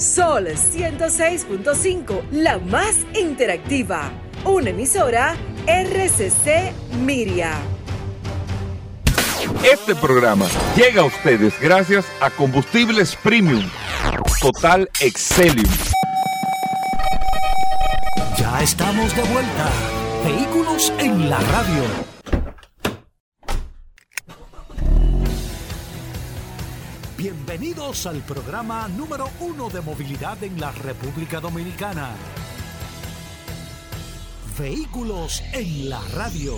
Sol 106.5, la más interactiva. Una emisora RCC Miria. Este programa llega a ustedes gracias a Combustibles Premium Total Excelium. Ya estamos de vuelta. Vehículos en la radio. Bienvenidos al programa número uno de movilidad en la República Dominicana. Vehículos en la radio.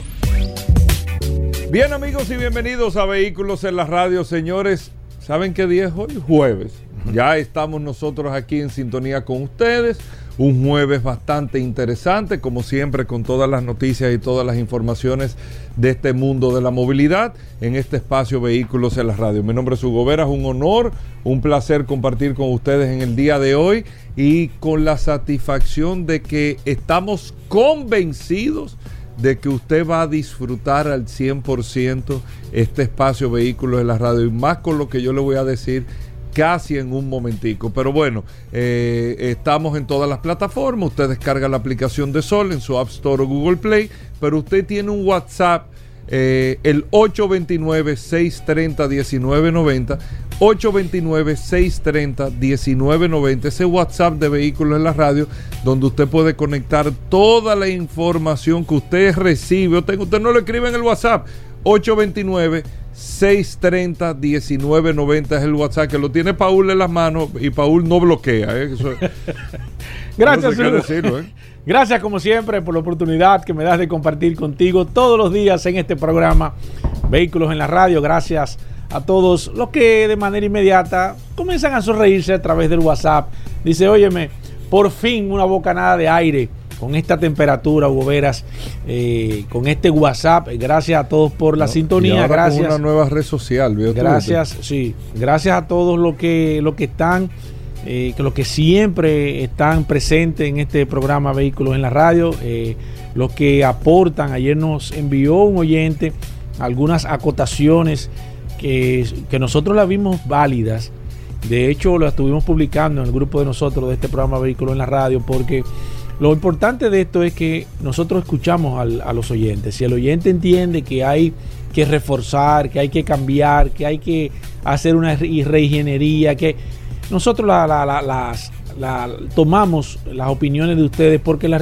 Bien amigos y bienvenidos a Vehículos en la radio, señores. ¿Saben qué día es hoy? Jueves. Ya estamos nosotros aquí en sintonía con ustedes. Un jueves bastante interesante, como siempre, con todas las noticias y todas las informaciones de este mundo de la movilidad en este espacio Vehículos en la Radio. Mi nombre es Hugo Vera, es un honor, un placer compartir con ustedes en el día de hoy y con la satisfacción de que estamos convencidos de que usted va a disfrutar al 100% este espacio Vehículos en la Radio y más con lo que yo le voy a decir casi en un momentico. Pero bueno, eh, estamos en todas las plataformas. Usted descarga la aplicación de Sol en su App Store o Google Play, pero usted tiene un WhatsApp. Eh, el 829-630-1990, 829-630-1990, ese WhatsApp de vehículos en la radio, donde usted puede conectar toda la información que usted recibe. Usted, usted no lo escribe en el WhatsApp, 829 630 1990 es el WhatsApp que lo tiene Paul en las manos y Paul no bloquea. ¿eh? Eso, Gracias, no sé decirlo, ¿eh? Gracias como siempre por la oportunidad que me das de compartir contigo todos los días en este programa Vehículos en la Radio. Gracias a todos los que de manera inmediata comienzan a sonreírse a través del WhatsApp. Dice, óyeme, por fin una bocanada de aire con esta temperatura, Hugo Veras, eh, con este WhatsApp. Gracias a todos por la No, sintonía. y ahora gracias. Con una nueva red social. ¿vio tú? Gracias, sí. Gracias a todos los que, los que están, eh, que los que siempre están presentes en este programa Vehículos en la Radio, eh, los que aportan. Ayer nos envió un oyente algunas acotaciones que, que nosotros las vimos válidas. De hecho, lo estuvimos publicando en el grupo de nosotros de este programa Vehículos en la Radio porque lo importante de esto es que nosotros escuchamos a los oyentes. Si el oyente entiende que hay que reforzar, que hay que cambiar, que hay que hacer una re- reingeniería, que nosotros la- la- la- tomamos las opiniones de ustedes porque la-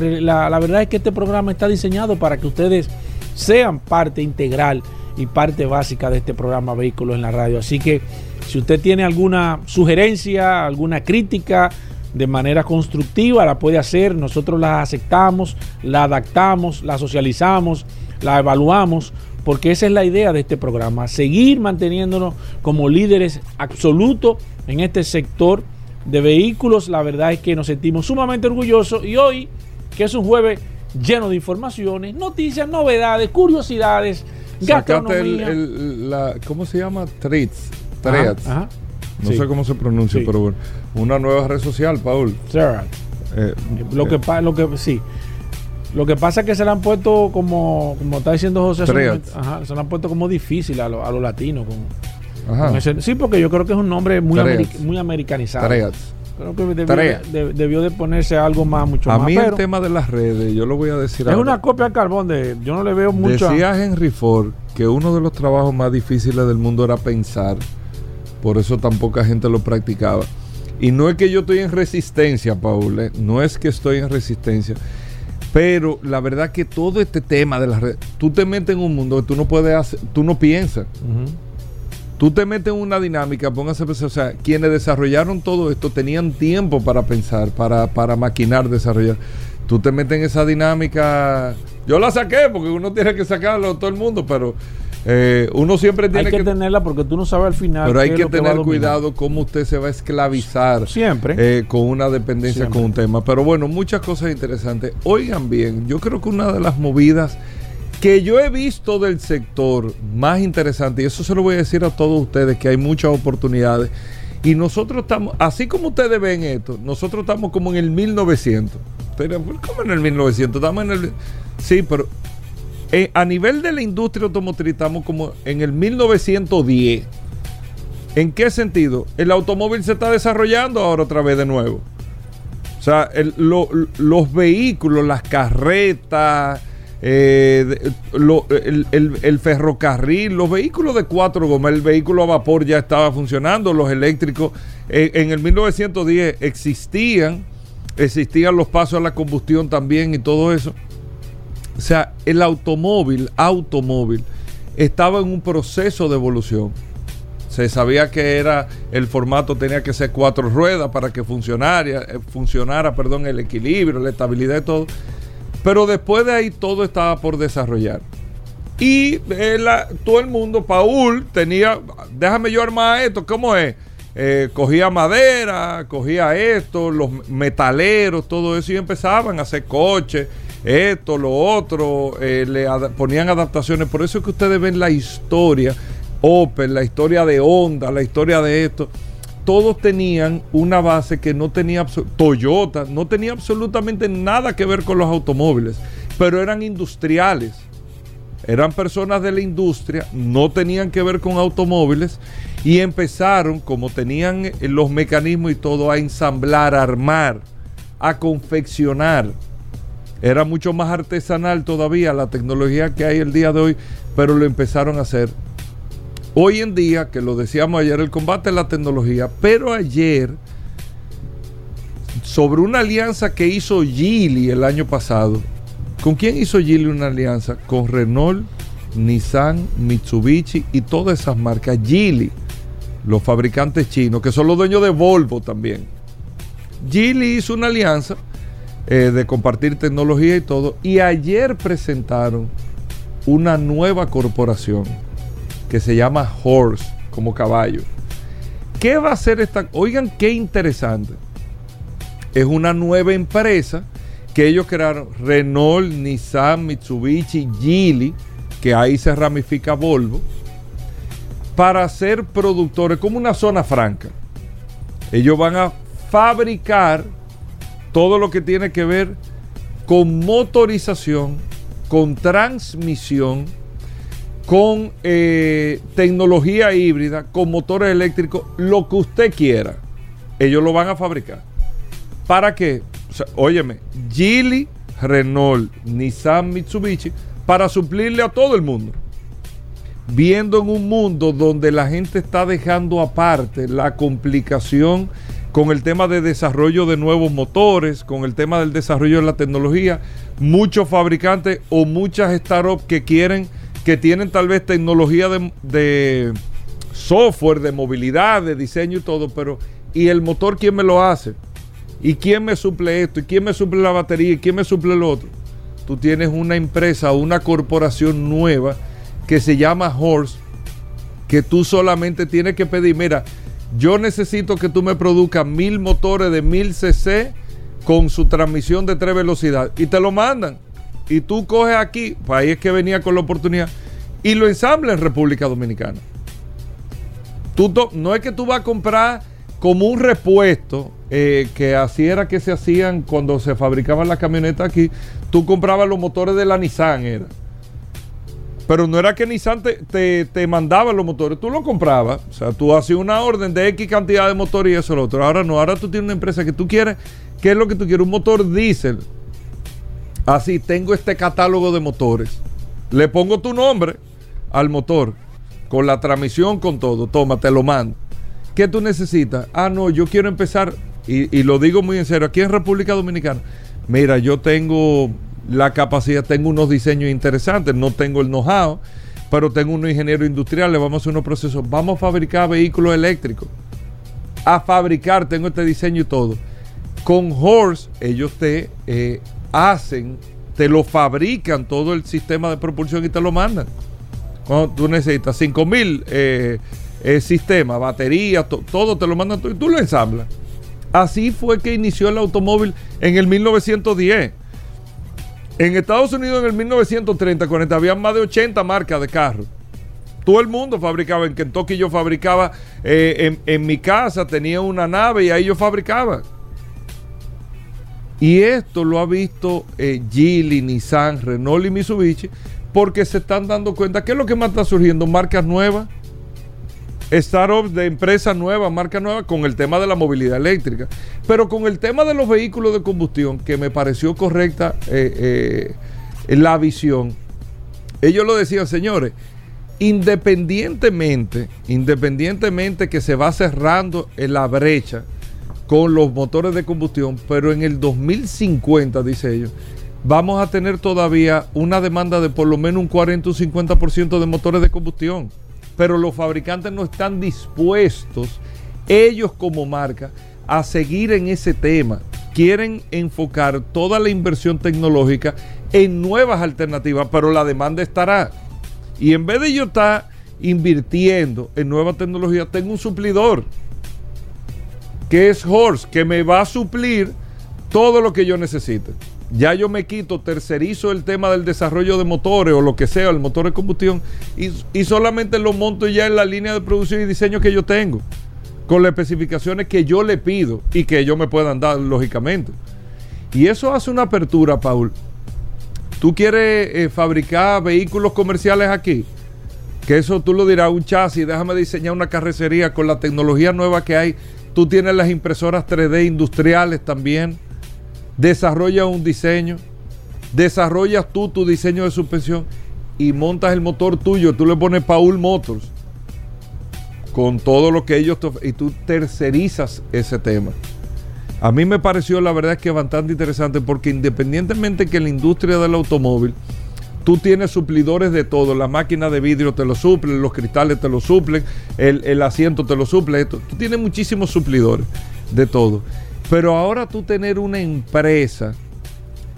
la verdad es que este programa está diseñado para que ustedes sean parte integral y parte básica de este programa Vehículos en la Radio. Así que si usted tiene alguna sugerencia, alguna crítica, de manera constructiva, la puede hacer, nosotros la aceptamos, la adaptamos, la socializamos, la evaluamos, porque esa es la idea de este programa, seguir manteniéndonos como líderes absolutos en este sector de vehículos. La verdad es que nos sentimos sumamente orgullosos y hoy, que es un jueves lleno de informaciones, noticias, novedades, curiosidades, el, gastronomía. el- la, ¿cómo se llama? Treats. Ajá, Treats. ajá. No Sí. sé cómo se pronuncia, Sí. pero bueno. Una nueva red social, Paul. Eh, Lo que, eh, pa- lo que sí. Lo que pasa es que se le han puesto como, como está diciendo José, momento, ajá, se le han puesto como difícil a, lo- a los latinos. con- con ese- sí, porque yo creo que es un nombre muy, muy americanizado. Treats. Creo que debió, de- debió de ponerse algo más, mucho A más. mí pero el tema de las redes, yo lo voy a decir es ahora. una copia al carbón de yo no le veo mucho. Decía Henry Ford que uno de los trabajos más difíciles del mundo era pensar. Por eso tan poca gente lo practicaba. Y no es que yo estoy en resistencia, Paul. eh, No es que estoy en resistencia. Pero la verdad que todo este tema de las redes, tú te metes en un mundo que tú no puedes hacer, tú no piensas. Tú te metes en una dinámica, póngase a pensar, o sea, quienes desarrollaron todo esto tenían tiempo para pensar, para, para maquinar, desarrollar. Tú te metes en esa dinámica, yo la saqué porque uno tiene que sacarlo todo el mundo, pero eh, uno siempre Hay tiene que, que, tenerla porque tú no sabes al final. pero hay que tener cuidado cómo usted se va a esclavizar Siempre. eh, con una dependencia Siempre. con un tema. Pero bueno, muchas cosas interesantes. Oigan bien, yo creo que una de las movidas que yo he visto del sector más interesante, y eso se lo voy a decir a todos ustedes, que hay muchas oportunidades. Y nosotros estamos, así como ustedes ven esto, nosotros estamos como en el 1900. Pero, ¿Cómo en el 1900? Estamos en el... Sí, pero eh, a nivel de la industria automotriz estamos como en el 1910. ¿En qué sentido? El automóvil se está desarrollando ahora otra vez de nuevo. O sea, los vehículos, las carretas, eh, el ferrocarril, los vehículos de cuatro gomas, el vehículo a vapor ya estaba funcionando, los eléctricos. eh, en el 1910 existían, existían los pasos a la combustión también y todo eso. O sea, el automóvil, automóvil, estaba en un proceso de evolución. Se sabía que era el formato tenía que ser cuatro ruedas para que funcionara, eh, funcionara, perdón, el equilibrio, la estabilidad y todo. Pero después de ahí todo estaba por desarrollar. Y eh, todo el mundo, Paul, tenía, déjame yo armar esto, ¿cómo es? Eh, cogía madera, cogía esto, los metaleros, todo eso, y empezaban a hacer coches, esto, lo otro, eh, le ponían adaptaciones. Por eso es que ustedes ven la historia, Opel, la historia de Honda, la historia de esto. Todos tenían una base que no tenía, Toyota, no tenía absolutamente nada que ver con los automóviles, pero eran industriales eran personas de la industria, no tenían que ver con automóviles y empezaron, como tenían eh, los mecanismos y todo, a ensamblar, a armar, a confeccionar. Era mucho más artesanal todavía la tecnología que hay el día de hoy, pero lo empezaron a hacer. Hoy en día, que lo decíamos ayer, el combate es la tecnología, pero ayer, sobre una alianza que hizo Geely el año pasado, ¿Con quién hizo Geely una alianza? Con Renault, Nissan, Mitsubishi y todas esas marcas. Geely, los fabricantes chinos, que son los dueños de Volvo también. Geely hizo una alianza eh, de compartir tecnología y todo. Y ayer presentaron una nueva corporación que se llama Horse, como caballo. ¿Qué va a hacer esta? Oigan, qué interesante. Es una nueva empresa que ellos crearon Renault, Nissan, Mitsubishi, Geely, que ahí se ramifica Volvo, para ser productores, como una zona franca. Ellos van a fabricar todo lo que tiene que ver con motorización, con transmisión, con eh, tecnología híbrida, con motores eléctricos, lo que usted quiera. Ellos lo van a fabricar. ¿Para qué? O óyeme, Geely, Renault, Nissan, Mitsubishi, para suplirle a todo el mundo. Viendo en un mundo donde la gente está dejando aparte la complicación con el tema de desarrollo de nuevos motores, con el tema del desarrollo de la tecnología, muchos fabricantes o muchas startups que quieren, que tienen tal vez tecnología de, software, de movilidad, de diseño y todo, pero ¿y el motor quién me lo hace? ¿Y quién me suple esto? ¿Y quién me suple la batería? ¿Y quién me suple lo otro? Tú tienes una empresa, una corporación nueva que se llama Horse, que tú solamente tienes que pedir, mira, yo necesito que tú me produzcas mil motores de mil cc con su transmisión de tres velocidades y te lo mandan. Y tú coges aquí, pues que venía con la oportunidad, y lo ensambla en República Dominicana. Tú no es que tú vas a comprar como un repuesto, eh, que así era que se hacían cuando se fabricaban las camionetas aquí, tú comprabas los motores de la Nissan, era. Pero no era que Nissan te, te, te mandaba los motores, tú los comprabas. O sea, tú hacías una orden de X cantidad de motores y eso lo otro. Ahora no, ahora tú tienes una empresa que tú quieres, ¿qué es lo que tú quieres? Un motor diésel. Así, tengo este catálogo de motores. Le pongo tu nombre al motor, con la transmisión, con todo. Toma, te lo mando. ¿Qué tú necesitas? Ah, no, yo quiero empezar, y, y lo digo muy en serio, aquí en República Dominicana, mira, yo tengo la capacidad, tengo unos diseños interesantes, no tengo el know-how, pero tengo unos ingenieros industriales, vamos a hacer unos procesos, vamos a fabricar vehículos eléctricos, a fabricar, tengo este diseño y todo. Con Horse, ellos te eh, hacen, te lo fabrican todo el sistema de propulsión y te lo mandan. Cuando tú necesitas 5000 eh, eh, sistemas, baterías, to- todo te lo mandan tú y tú lo ensamblas. Así fue que inició el automóvil en el 1910. En Estados Unidos en el 1930, 40, había más de 80 marcas de carros. Todo el mundo fabricaba. En Kentucky yo fabricaba. eh, en, mi casa tenía una nave y ahí yo fabricaba. Y esto lo ha visto eh, Geely, Nissan, Renault y Mitsubishi porque se están dando cuenta que es lo que más está surgiendo, marcas nuevas. Startups de empresas nuevas, marcas nuevas, con el tema de la movilidad eléctrica. Pero con el tema de los vehículos de combustión, que me pareció correcta eh, eh, la visión, ellos lo decían, señores, independientemente, independientemente que se va cerrando en la brecha con los motores de combustión, pero en el 2050, dice ellos, vamos a tener todavía una demanda de por lo menos un 40 o 50% de motores de combustión. Pero los fabricantes no están dispuestos, ellos como marca, a seguir en ese tema. Quieren enfocar toda la inversión tecnológica en nuevas alternativas, pero la demanda estará. Y en vez de yo estar invirtiendo en nueva tecnología, tengo un suplidor, que es Horse, que me va a suplir todo lo que yo necesite. Ya yo me quito, tercerizo el tema del desarrollo de motores o lo que sea, el motor de combustión, y, y solamente lo monto ya en la línea de producción y diseño que yo tengo, con las especificaciones que yo le pido y que ellos me puedan dar, lógicamente. Y eso hace una apertura, Paul, tú quieres eh, fabricar vehículos comerciales aquí, que eso tú lo dirás, un chasis, déjame diseñar una carrocería con la tecnología nueva que hay. Tú tienes las impresoras 3D industriales también. Desarrollas un diseño, desarrollas tú tu diseño de suspensión y montas el motor tuyo. Tú le pones Paul Motors con todo lo que ellos y tú tercerizas ese tema. A mí me pareció la verdad que bastante interesante porque independientemente que la industria del automóvil, tú tienes suplidores de todo, la máquina de vidrio te lo suplen, los cristales te lo suplen, el, asiento te lo suple, esto. tú tienes muchísimos suplidores de todo. Pero ahora tú tener una empresa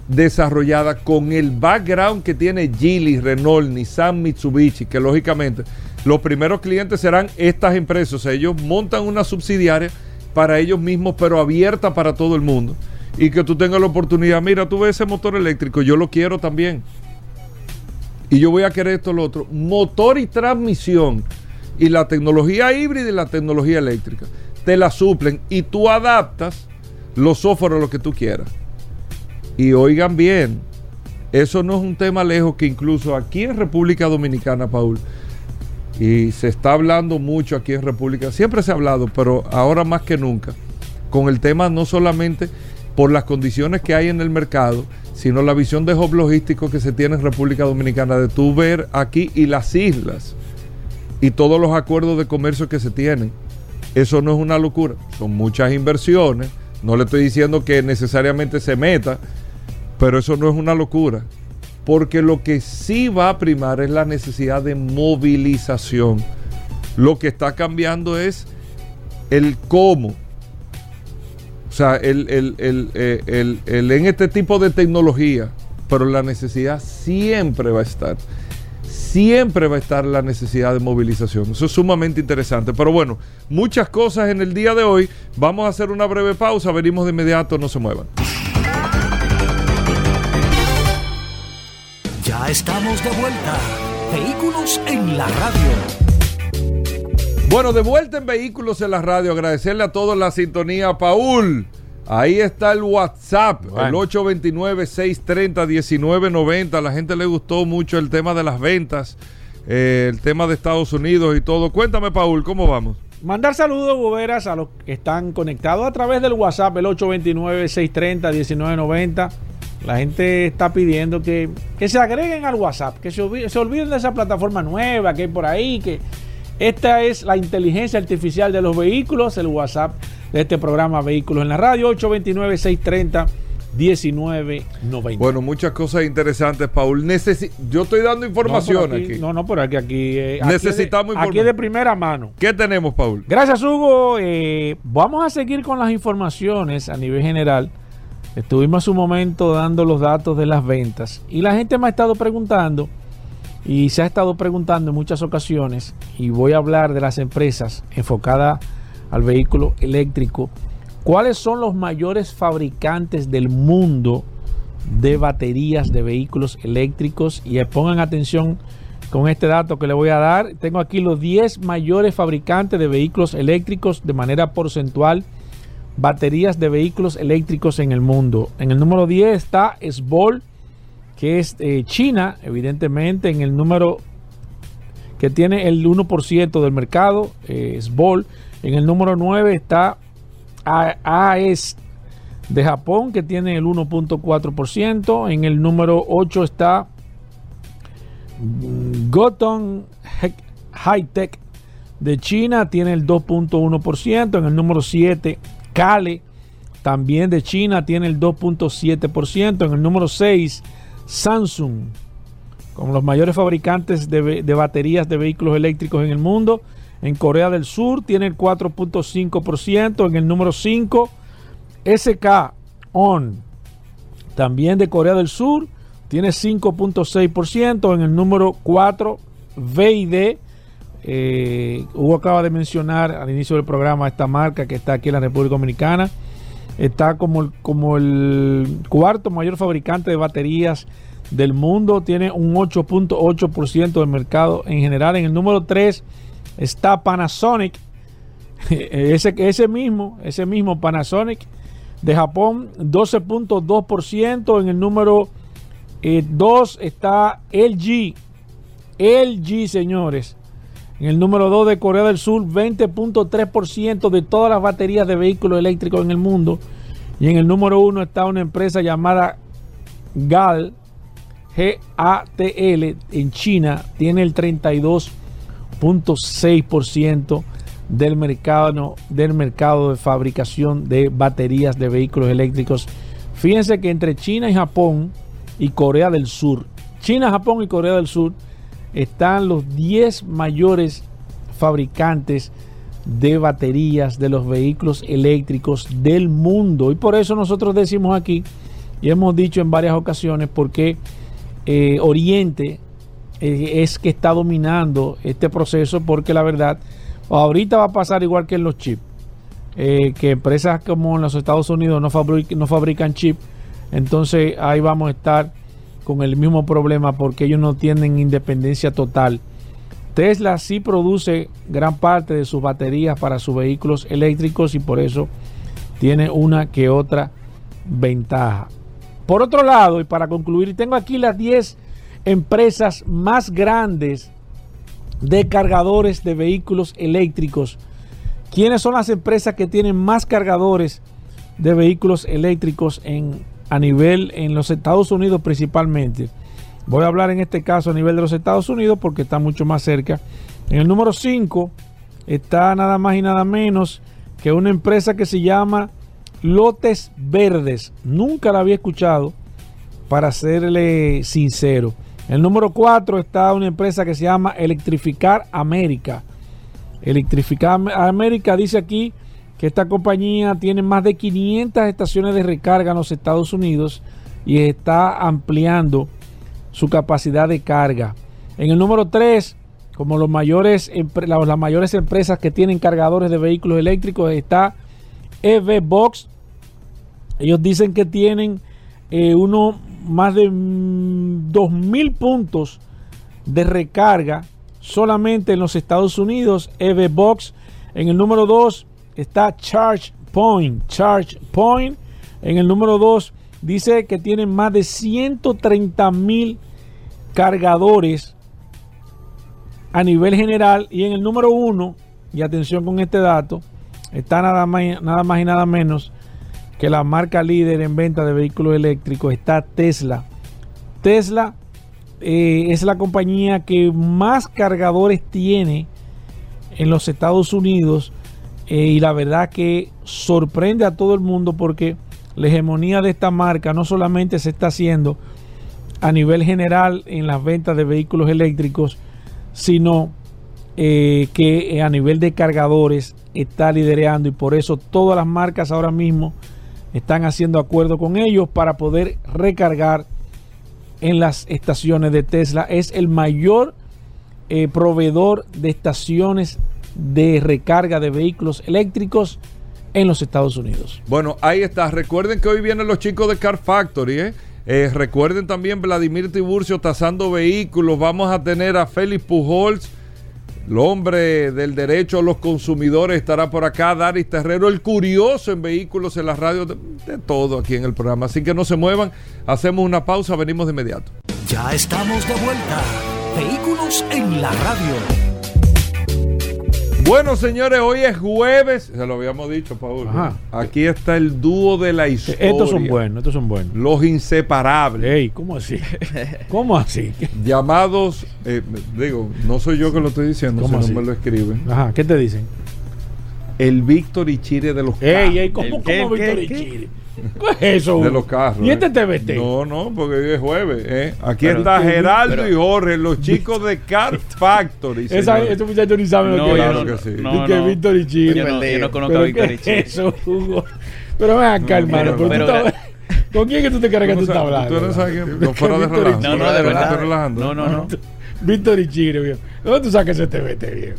desarrollada con el background que tiene Geely, Renault, Nissan, Mitsubishi, que lógicamente los primeros clientes serán estas empresas, o sea, ellos montan una subsidiaria para ellos mismos, pero abierta para todo el mundo. Y que tú tengas la oportunidad, mira, tú ves ese motor eléctrico, yo lo quiero también. Y yo voy a querer esto, lo otro. Motor y transmisión. Y la tecnología híbrida y la tecnología eléctrica. Te la suplen y tú adaptas los a lo que tú quieras. Y oigan bien, eso no es un tema lejos que incluso aquí en República Dominicana, Paul, y se está hablando mucho aquí en República, siempre se ha hablado, pero ahora más que nunca, con el tema no solamente por las condiciones que hay en el mercado, sino la visión de hub logístico que se tiene en República Dominicana, de tú ver aquí y las islas y todos los acuerdos de comercio que se tienen. Eso no es una locura, son muchas inversiones, no le estoy diciendo que necesariamente se meta, pero eso no es una locura porque lo que sí va a primar es la necesidad de movilización. Lo que está cambiando es el cómo. O sea, el, eh, en este tipo de tecnología, pero la necesidad siempre va a estar. Siempre va a estar la necesidad de movilización. Eso es sumamente interesante. Pero bueno, muchas cosas en el día de hoy. Vamos a hacer una breve pausa. Venimos de inmediato. No se muevan. Ya estamos de vuelta. Vehículos en la radio. Bueno, de vuelta en Vehículos en la radio. Agradecerle a todos la sintonía, Paul. Ahí está el WhatsApp, el 829-630-1990. A la gente le gustó mucho el tema de las ventas, eh, el tema de Estados Unidos y todo. Cuéntame, Paul, ¿cómo vamos? Mandar saludos, boberas, a los que están conectados a través del WhatsApp, el 829-630-1990. La gente está pidiendo que, se agreguen al WhatsApp, que se, olviden de esa plataforma nueva que hay por ahí, que esta es la inteligencia artificial de los vehículos, el WhatsApp de este programa Vehículos en la Radio, 829-630-1990. Bueno, muchas cosas interesantes, Paul. Yo estoy dando información aquí, No, no, pero aquí, aquí eh, necesitamos aquí, aquí de primera mano. ¿Qué tenemos, Paul? Gracias, Hugo. Eh, vamos a seguir con las informaciones a nivel general Estuvimos un momento dando los datos de las ventas y la gente me ha estado preguntando y se ha estado preguntando en muchas ocasiones y voy a hablar de las empresas enfocadas al vehículo eléctrico. ¿Cuáles son los mayores fabricantes del mundo de baterías de vehículos eléctricos? Y pongan atención con este dato que le voy a dar. Tengo aquí los 10 mayores fabricantes de vehículos eléctricos de manera porcentual baterías de vehículos eléctricos en el mundo. En el número 10 está SBOL, que es eh, China, evidentemente. En el número que tiene el 1% del mercado, eh, SBOL. En el número 9 está AES de Japón, que tiene el 1.4%. En el número 8 está Goton Hightech de China, tiene el 2.1%. En el número 7, Kale, también de China, tiene el 2.7%. En el número 6, Samsung, como los mayores fabricantes de, de baterías de vehículos eléctricos en el mundo. En Corea del Sur tiene el 4.5%. En el número 5, SK On, también de Corea del Sur, tiene 5.6%. En el número 4, VID. Eh, Hugo acaba de mencionar al inicio del programa esta marca que está aquí en la República Dominicana. Está como, como el cuarto mayor fabricante de baterías del mundo. Tiene un 8.8% del mercado en general. En el número 3 está Panasonic. Ese, ese mismo, ese mismo Panasonic de Japón, 12.2%. En el número 2 eh, está LG. LG, señores. En el número 2 de Corea del Sur, 20.3% de todas las baterías de vehículos eléctricos en el mundo. Y en el número 1 está una empresa llamada GAL, G-A-T-L, en China. Tiene el 32.6% del mercado, del mercado de fabricación de baterías de vehículos eléctricos. Fíjense que entre China y Japón y Corea del Sur, China, Japón y Corea del Sur, están los 10 mayores fabricantes de baterías de los vehículos eléctricos del mundo. Y por eso nosotros decimos aquí, y hemos dicho en varias ocasiones, porque eh, Oriente es que está dominando este proceso, porque la verdad, ahorita va a pasar igual que en los chips, eh, que empresas como en los Estados Unidos no, no fabrican chips, entonces ahí vamos a estar con el mismo problema porque ellos no tienen independencia total. Tesla sí produce gran parte de sus baterías para sus vehículos eléctricos y por eso tiene una que otra ventaja. Por otro lado, y para concluir, tengo aquí las 10 empresas más grandes de cargadores de vehículos eléctricos. ¿Quiénes son las empresas que tienen más cargadores de vehículos eléctricos en a nivel en los Estados Unidos principalmente. Voy a hablar en este caso a nivel de los Estados Unidos porque está mucho más cerca. En el número 5 está nada más y nada menos que una empresa que se llama Lotes Verdes. Nunca la había escuchado, para serle sincero. El número 4 está una empresa que se llama Electrificar América. Electrificar América dice aquí que esta compañía tiene más de 500 estaciones de recarga en los Estados Unidos y está ampliando su capacidad de carga. En el número 3, como las mayores empresas que tienen cargadores de vehículos eléctricos, está EV Box. Ellos dicen que tienen eh, uno más de 2.000 puntos de recarga solamente en los Estados Unidos. EV Box. En el número 2 está Charge Point. Charge Point en el número 2 dice que tienen más de 130 mil cargadores a nivel general. Y en el número 1, y atención con este dato, está nada más y nada menos que la marca líder en venta de vehículos eléctricos, está Tesla. Tesla eh, es la compañía que más cargadores tiene en los Estados Unidos eh, y la verdad que sorprende a todo el mundo porque la hegemonía de esta marca no solamente se está haciendo a nivel general en las ventas de vehículos eléctricos, sino eh, que a nivel de cargadores está liderando y por eso todas las marcas ahora mismo están haciendo acuerdo con ellos para poder recargar en las estaciones de Tesla. Es el mayor eh, proveedor de estaciones de recarga de vehículos eléctricos en los Estados Unidos. Bueno, ahí está. Recuerden que hoy vienen los chicos de Car Factory. ¿eh? Eh, recuerden también Vladimir Tiburcio tasando vehículos. Vamos a tener a Félix Pujols, el hombre del derecho a los consumidores, estará por acá. Daris Terrero, el curioso en vehículos en la radio, de, de todo aquí en el programa. Así que no se muevan. Hacemos una pausa, venimos de inmediato. Ya estamos de vuelta. Vehículos en la radio. Bueno, señores, hoy es jueves. Se lo habíamos dicho, Paul. Ajá. Aquí está el dúo de la historia. Estos son buenos, estos son buenos. Los inseparables. Ey, ¿cómo así? ¿Cómo así? Llamados, eh, digo, no soy yo que lo estoy diciendo, ¿Cómo si así? no me lo escriben. Ajá, ¿qué te dicen? El Víctor y Chile de los Ey, carros. ey, ¿cómo, ¿El qué, cómo qué, Víctor y? Chile? ¿Qué es eso? De los carros. ¿Y este eh. TBT? No, no, porque hoy es jueves. eh. Aquí Pero- está Geraldo pero- y Jorge, los chicos de Car Factory. Esos muchachos ni saben lo No, que claro es. que sí. no, que no. Víctor y Chile. Yo no, yo no conozco a ¿Pero Víctor y Chile. es eso, Hugo? Pero ven acá, No, hermano. no, no. ¿Con quién que tú te crees que Tú no estás sabes- hablando? tú no sabes ¿De no, fuera de relajo. No, no, de verdad. No, no, no. Víctor y Chile, viejo. ¿Dónde tú sacas ese TBT, viejo?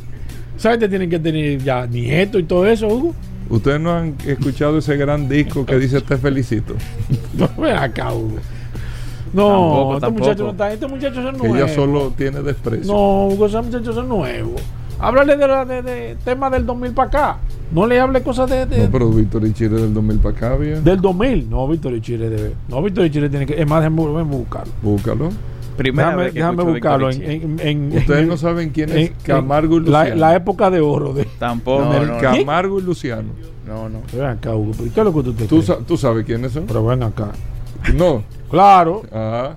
Esa gente tienen que tener ya nieto y todo eso, Hugo. Ustedes no han escuchado ese gran disco que dice Te felicito. No, ven acá, Hugo. No, Tampoco, estos tampoco. muchachos no están, estos muchachos son Que nuevos. ella solo tiene desprecio. No, Hugo, esos muchachos son nuevos. Háblale de, la, de, de tema del 2000 para acá. No le hable cosas de, de- No, pero Víctor y Chile del 2000 para acá, bien. del 2000. No, Víctor y Chile debe. No, Víctor y Chile tiene que. Es más, déjame buscarlo. Búscalo. Primera Déjame, vez que déjame escucho buscarlo en, en, en- Ustedes en- no saben quién es en- Camargo y la, Luciano. la época de oro de. Tampoco. No, El no, Camargo y Luciano. No, no. Ven acá, Hugo. ¿pero ¿Qué es lo que tú te ¿Tú, sa- tú sabes quiénes son? Pero ven acá. No. Claro. Ajá.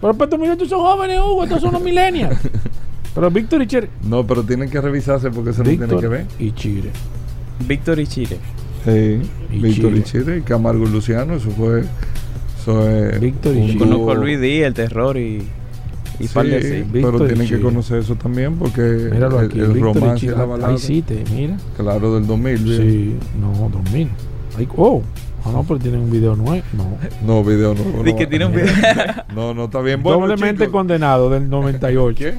Pero pues, estos muchachos son jóvenes, Hugo. Estos son los millennials. Pero Víctor y Chile. No, pero tienen que revisarse porque eso no tiene que Víctor ver. y Chile. Víctor y Chile. Sí. Y Víctor y Chile. Chile y Camargo y Luciano. Eso fue. Eso es. Víctor y Conozco a Luis Díaz, el terror y. Y Sí, par de. Víctor pero tienen que conocer eso también porque Míralo el, aquí. el y romance y la balada. Ahí sí te, mira. Claro, del 2000. bien. Sí, no, 2000. Ay, oh, ah, no, pero tienen un video nuevo. No. No, video no. Di no. que tiene un video. No, no está bien. Bueno, Doblemente chicos, condenado del 98. ¿Qué?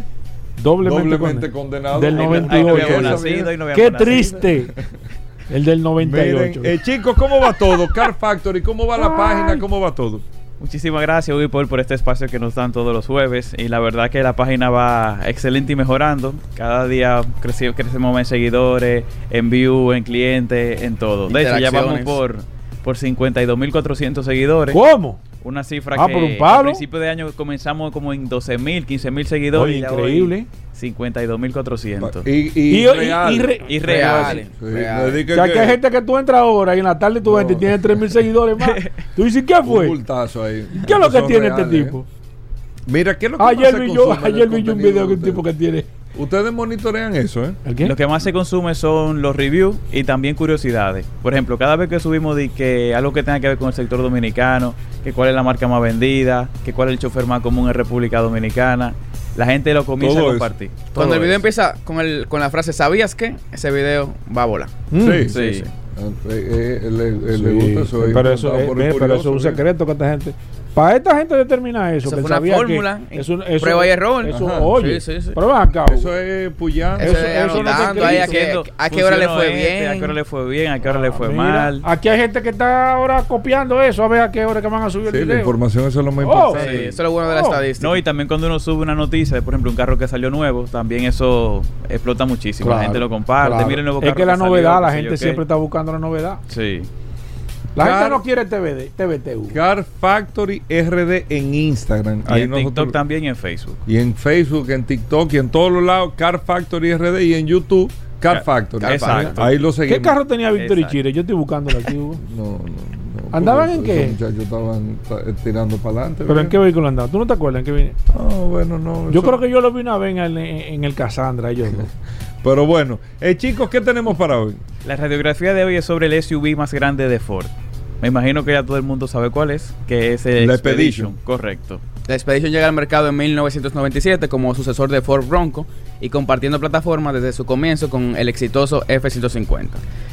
Doblemente, Doblemente conde- condenado. Del Ahí no- ahí no 98. habíamos habíamos nacido. nacido y no Qué triste. El del 98. Miren, eh, chicos, ¿cómo va todo? Car Factory, ¿cómo va la Ay. página? ¿Cómo va todo? Muchísimas gracias, Uy, Paul, por este espacio que nos dan todos los jueves. Y la verdad que la página va excelente y mejorando. Cada día creci- crecemos más en seguidores, en view, en clientes, en todo. De hecho, ya vamos por, por 52.400 seguidores. ¿Cómo? Una cifra Ah, que por un palo. principio de año comenzamos como en 12.000, 15.000 seguidores. Oye, y ya increíble. hoy 52.400. Y, y, Y- y- real. y re- Y Reales. Sí, reales. que- O sea, que que- hay gente que tú entras ahora y en la tarde tú No. y tienes 3.000 seguidores más. Tú dices, ¿qué un fue? bultazo ahí. ¿Qué es lo que tiene este reales, tipo? ¿eh? Mira, ¿qué es lo que Ayer más vi yo, consume ayer vi yo un video de un tipo que tiene. Ustedes monitorean eso, ¿eh? ¿El qué? Lo que más se consume son los reviews y también curiosidades. Por ejemplo, cada vez que subimos de que algo que tenga que ver con el sector dominicano, que cuál es la marca más vendida, que cuál es el chofer más común en República Dominicana, la gente lo comienza Todo a compartir. Cuando el video eso. empieza con, el, con la frase ¿sabías qué? Ese video va a volar. Mm. Sí, Sí. sí. Eh, eh, le, Sí, gusta eso. pero eso, eh, por eso es un secreto que esta gente. Para esta gente determina eso. Eso que fue una sabía que fórmula, eso- eso- prueba y error. Eso, Ajá. oye. Sí, sí, sí. Ven acá. Eso es puyando. Eso, Eso- es eso no ahí a Diciendo, a qué hora le fue este, bien. A qué hora le fue bien, a qué hora le fue Mira, mal. Aquí hay gente que está ahora copiando eso. A ver a qué hora que van a subir Sí, el la video. información eso es lo más Oh. importante. Sí, eso es lo bueno de la Oh. estadística. No, y también cuando uno sube una noticia, de, por ejemplo, un carro que salió nuevo, también eso explota muchísimo. la Claro, gente lo comparte. claro. Mira el nuevo Es carro que la salió, novedad, qué la gente siempre está buscando la novedad. Sí. La gente no quiere TVD, TVT. Hugo. Car Factory RD en Instagram. Y Ahí en nosotros- TikTok también y en Facebook. Y en Facebook, en TikTok y en todos los lados, Car Factory RD y en YouTube, Car Car- Factory. Exacto. Ahí lo seguimos. ¿Qué carro tenía Víctor y. Chile? Yo estoy buscándolo aquí, Hugo. No, no, no. ¿Andaban en qué? esos muchachos estaban ta- eh, tirando para adelante. ¿Pero en qué vehículo andaba? ¿Tú no te acuerdas en qué vine? No, bueno, no. Yo eso- creo que yo lo vi una vez en el, en el Cassandra, ellos dos. Pero bueno, eh, chicos, ¿qué tenemos para hoy? La radiografía de hoy es sobre el SUV más grande de Ford. Me imagino que ya todo el mundo sabe cuál es, que es el La Expedition. Expedition. Correcto. La Expedition llega al mercado en 1997 como sucesor de Ford Bronco y compartiendo plataforma desde su comienzo con el exitoso F-150.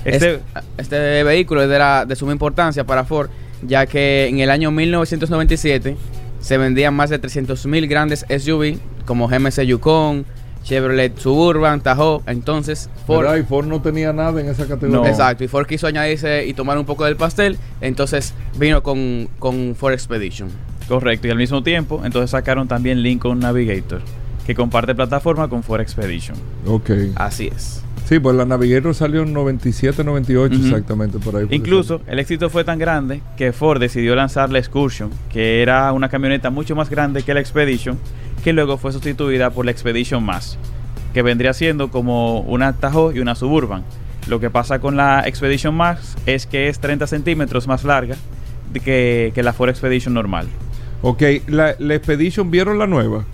Este- Este, este vehículo la- de suma importancia para Ford, ya que en el año 1997 se vendían más de 300.000 grandes SUV como GMC Yukon, Chevrolet Suburban, Tahoe. Entonces, Ford... Y Ford no tenía nada en esa categoría. No. Exacto, y Ford quiso añadirse y tomar un poco del pastel, entonces vino con, con Ford Expedition. Correcto. Y al mismo tiempo, entonces sacaron también Lincoln Navigator, que comparte plataforma con Ford Expedition. Ok. Así es. Sí, pues la Navigator salió en 97, 98 Ujú. exactamente por ahí. Incluso el éxito fue tan grande que Ford decidió lanzar la Excursion, que era una camioneta mucho más grande que la Expedition que luego fue sustituida por la Expedition Max, que vendría siendo como una Tahoe y una Suburban. Lo que pasa con la Expedition Max es que es 30 centímetros más larga que, que la Ford Expedition normal. Ok, la, la Expedition, ¿vieron la nueva?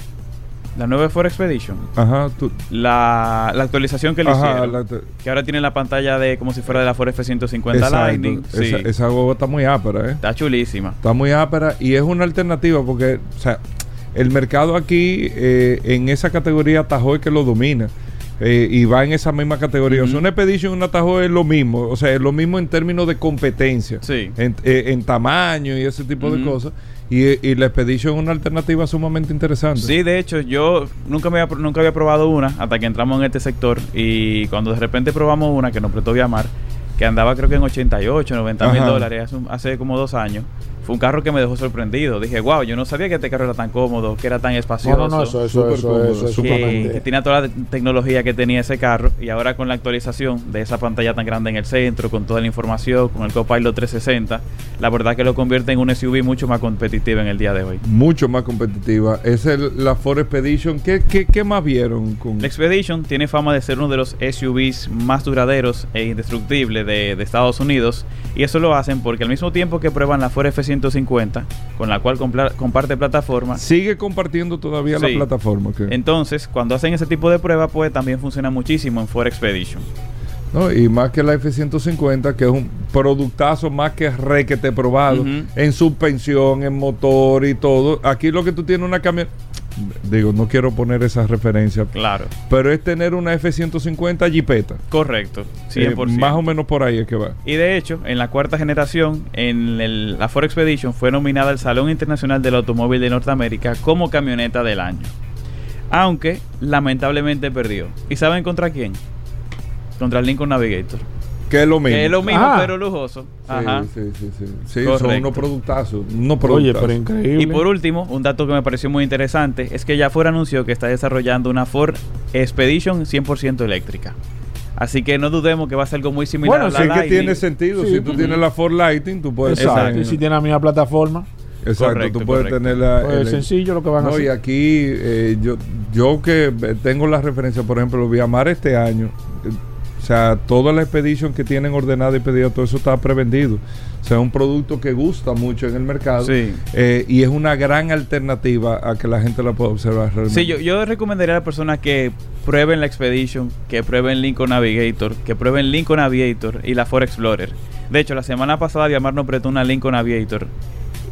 La nueva Ford Expedition. Ajá, tú. La, la actualización que le Ajá, hicieron. la- que ahora tiene la pantalla de como si fuera de la Ford F-150 Exacto. Lightning. Sí, Esa, esa está muy ápera, ¿eh? Está chulísima. Está muy ápera y es una alternativa porque, o sea, el mercado aquí eh, en esa categoría Tahoe que lo domina. eh, y va en esa misma categoría. O sea, una Expedition y una Tahoe es lo mismo. O sea, es lo mismo en términos de competencia. Sí. En, eh, en tamaño y ese tipo de cosas. Y, y la Expedition es una alternativa sumamente interesante. Sí, de hecho, yo nunca, me había, nunca había probado una hasta que entramos en este sector. Y cuando de repente probamos una que nos prestó Viamar, que andaba creo que en 88, 90 mil dólares hace, hace como dos años, fue un carro que me dejó sorprendido. Dije, wow, yo no sabía que este carro era tan cómodo, que era tan espacioso. No, no, no, eso, eso, eso, cómodo, eso, es súper que, tenía toda la te- tecnología que tenía ese carro y ahora con la actualización de esa pantalla tan grande en el centro, con toda la información, con el Copilot 360, la verdad que lo convierte en un SUV mucho más competitivo en el día de hoy. Mucho más competitiva. Es el- la Ford Expedition. ¿Qué, qué, qué más vieron? Con... La Expedition tiene fama de ser uno de los SUVs más duraderos e indestructibles de, de Estados Unidos y eso lo hacen porque al mismo tiempo que prueban la Ford F-150, con la cual comparte plataforma, Sigue compartiendo todavía Sí. la plataforma. entonces cuando hacen ese tipo de pruebas pues también funciona muchísimo en Ford Expedition. ¿no? Y más que la F-150, que es un productazo más que requete probado Ujú. en suspensión, en motor y todo. Aquí lo que tú tienes una camión... Digo, no quiero poner esa referencia, Claro, pero es tener una F-150 Jeepeta. correcto, Eh, 100%. más o menos por ahí es que va. Y de hecho, en la cuarta generación, en el- la Ford Expedition fue nominada al Salón Internacional del Automóvil de Norteamérica como camioneta del año. Aunque lamentablemente perdió. ¿Y saben contra quién? Contra el Lincoln Navigator. Que es lo mismo. Que es lo mismo, Ah. pero lujoso. Sí, Ajá. sí, sí, sí. Sí, son Correcto. unos productazos. Unos Oye, productazos. pero increíble. Y por último, un dato que me pareció muy interesante es que ya Ford anunció que está desarrollando una Ford Expedition 100% eléctrica. Así que no dudemos que va a ser algo muy similar Bueno, a la sí que Lightning. tiene sentido. Sí, si tú tienes la Ford Lighting, tú puedes Exacto. tener- Y si tiene la misma plataforma, Exacto, Correcto, tú puedes correcto. tener la... pues el- es sencillo lo que van a No, y hacer. aquí eh, yo, yo que tengo la referencia, por ejemplo, Viamar este año, eh, o sea, toda la expedition que tienen ordenada y pedida, todo eso está prevendido. O sea, es un producto que gusta mucho en el mercado Sí. eh, y es una gran alternativa a que la gente la pueda observar realmente. Sí, yo, yo recomendaría a las personas que prueben la Expedition, que prueben Lincoln Navigator, que prueben Lincoln Aviator y la Ford Explorer. De hecho, la semana pasada Viamar nos prestó una Lincoln Aviator.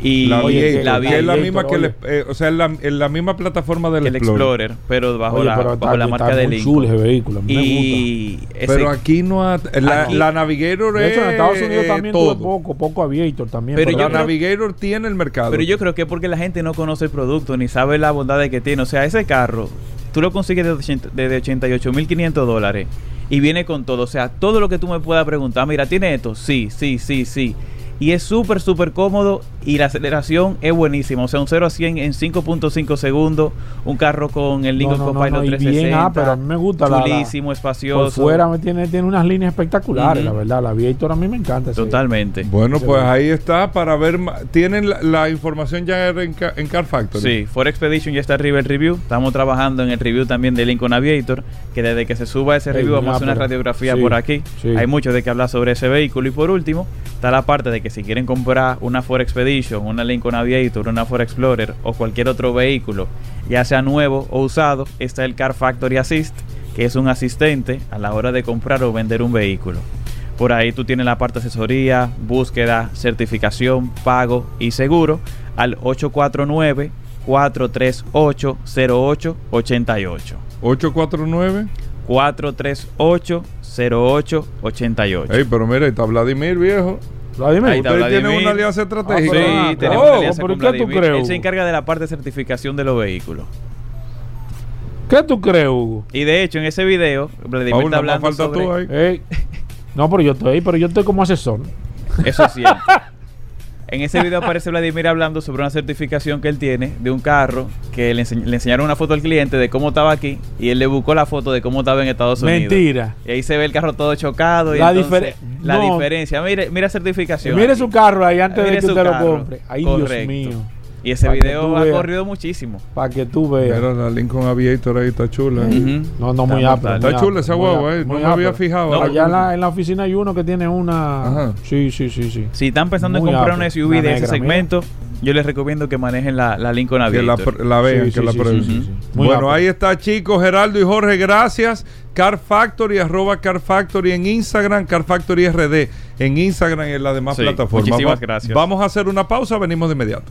Y La Oye, la que es la misma que el, eh, o sea, es la, la misma plataforma del el Explorer. Explorer, pero bajo Oye, la, pero bajo está- la marca de Lincoln. ese vehículo, a mí me y ese- Pero aquí no ha, la, Aquí- la Navigator De hecho, en es, Estados Unidos eh, también todo. tuve poco, poco Aviator también. Pero la yo creo- Navigator tiene el mercado. Pero yo creo que es porque la gente no conoce el producto ni sabe la bondad que tiene. O sea, ese carro, tú lo consigues de 80 de 88.500 dólares y viene con todo. O sea, todo lo que tú me puedas preguntar, mira, ¿tiene esto? Sí, sí, sí, sí. Y es súper, súper cómodo y la aceleración es buenísima. O sea, un 0 a 100 en 5.5 segundos. Un carro con el Lincoln No, no, no, Copilot no, y bien, 360. ah, pero a mí me gusta la- la- Chulísimo, espacioso. Por fuera me tiene, tiene unas líneas espectaculares, la verdad. La Aviator a mí me encanta. ese- Totalmente. Bueno, Ese pues ahí está para ver. Tienen la, la información ya en, Ca- en Car Factory. Sí, Ford Expedition ya está arriba el review. Estamos trabajando en el review también de Lincoln Aviator, que desde que se suba ese review vamos a hacer una radiografía sí, por aquí. sí. Hay mucho de qué hablar sobre ese vehículo. Y por último, está la parte de que si quieren comprar una Ford Expedition, una Lincoln Aviator, una Ford Explorer o cualquier otro vehículo, ya sea nuevo o usado, está el Car Factory Assist, que es un asistente a la hora de comprar o vender un vehículo. Por ahí tú tienes la parte de asesoría, búsqueda, certificación, pago y seguro al 849-438-0888. 849. 438-0888. Ey, pero mira, está Vladimir, viejo. Vladimir, Ustedes Vladimir. tienen una alianza estratégica. Ah, Sí, Ah, tenemos oh, una alianza ¿pero con qué tú Vladimir. crees, Él se encarga de la parte de certificación de los vehículos. ¿Qué tú crees, Hugo? Y de hecho, en ese video, Vladimir Paul, está hablando falta tú sobre... ahí. Ey, No, pero yo estoy ahí, pero yo estoy como asesor. Eso es cierto. En ese video aparece Vladimir hablando sobre una certificación que él tiene de un carro que le, ense- le enseñaron una foto al cliente de cómo estaba aquí y él le buscó la foto de cómo estaba en Estados Unidos. Mentira. Y ahí se ve el carro todo chocado y La entonces, difer- la no. diferencia. Mire, mira certificación. Mire su carro ahí antes Mire de que usted lo carro. compre. Ay, Correcto. Dios mío. Y ese Pa' que video ha veas. corrido muchísimo. Para que tú veas. Mira, la Lincoln Aviator ahí está chula. ¿eh? Ujú. No, no, muy muy Está chula esa guagua, eh. No me había fijado. No, Allá en que- la, en la oficina hay uno que tiene una. Ajá. Sí, sí, sí, sí. Si están pensando Muy en comprar ápera. un SUV Una de ese segmento, yo les recomiendo que manejen la, la Lincoln que la, Aviator. pr- la vean, Sí, que sí, la sí, prueben. sí, sí, sí. Muy Bueno, ahí está, chicos. Geraldo y Jorge, gracias. Car Factory, arroba Car Factory en Instagram, Car Factory RD en Instagram y en las demás Sí, plataformas. muchísimas Va- gracias. Vamos a hacer una pausa, venimos de inmediato.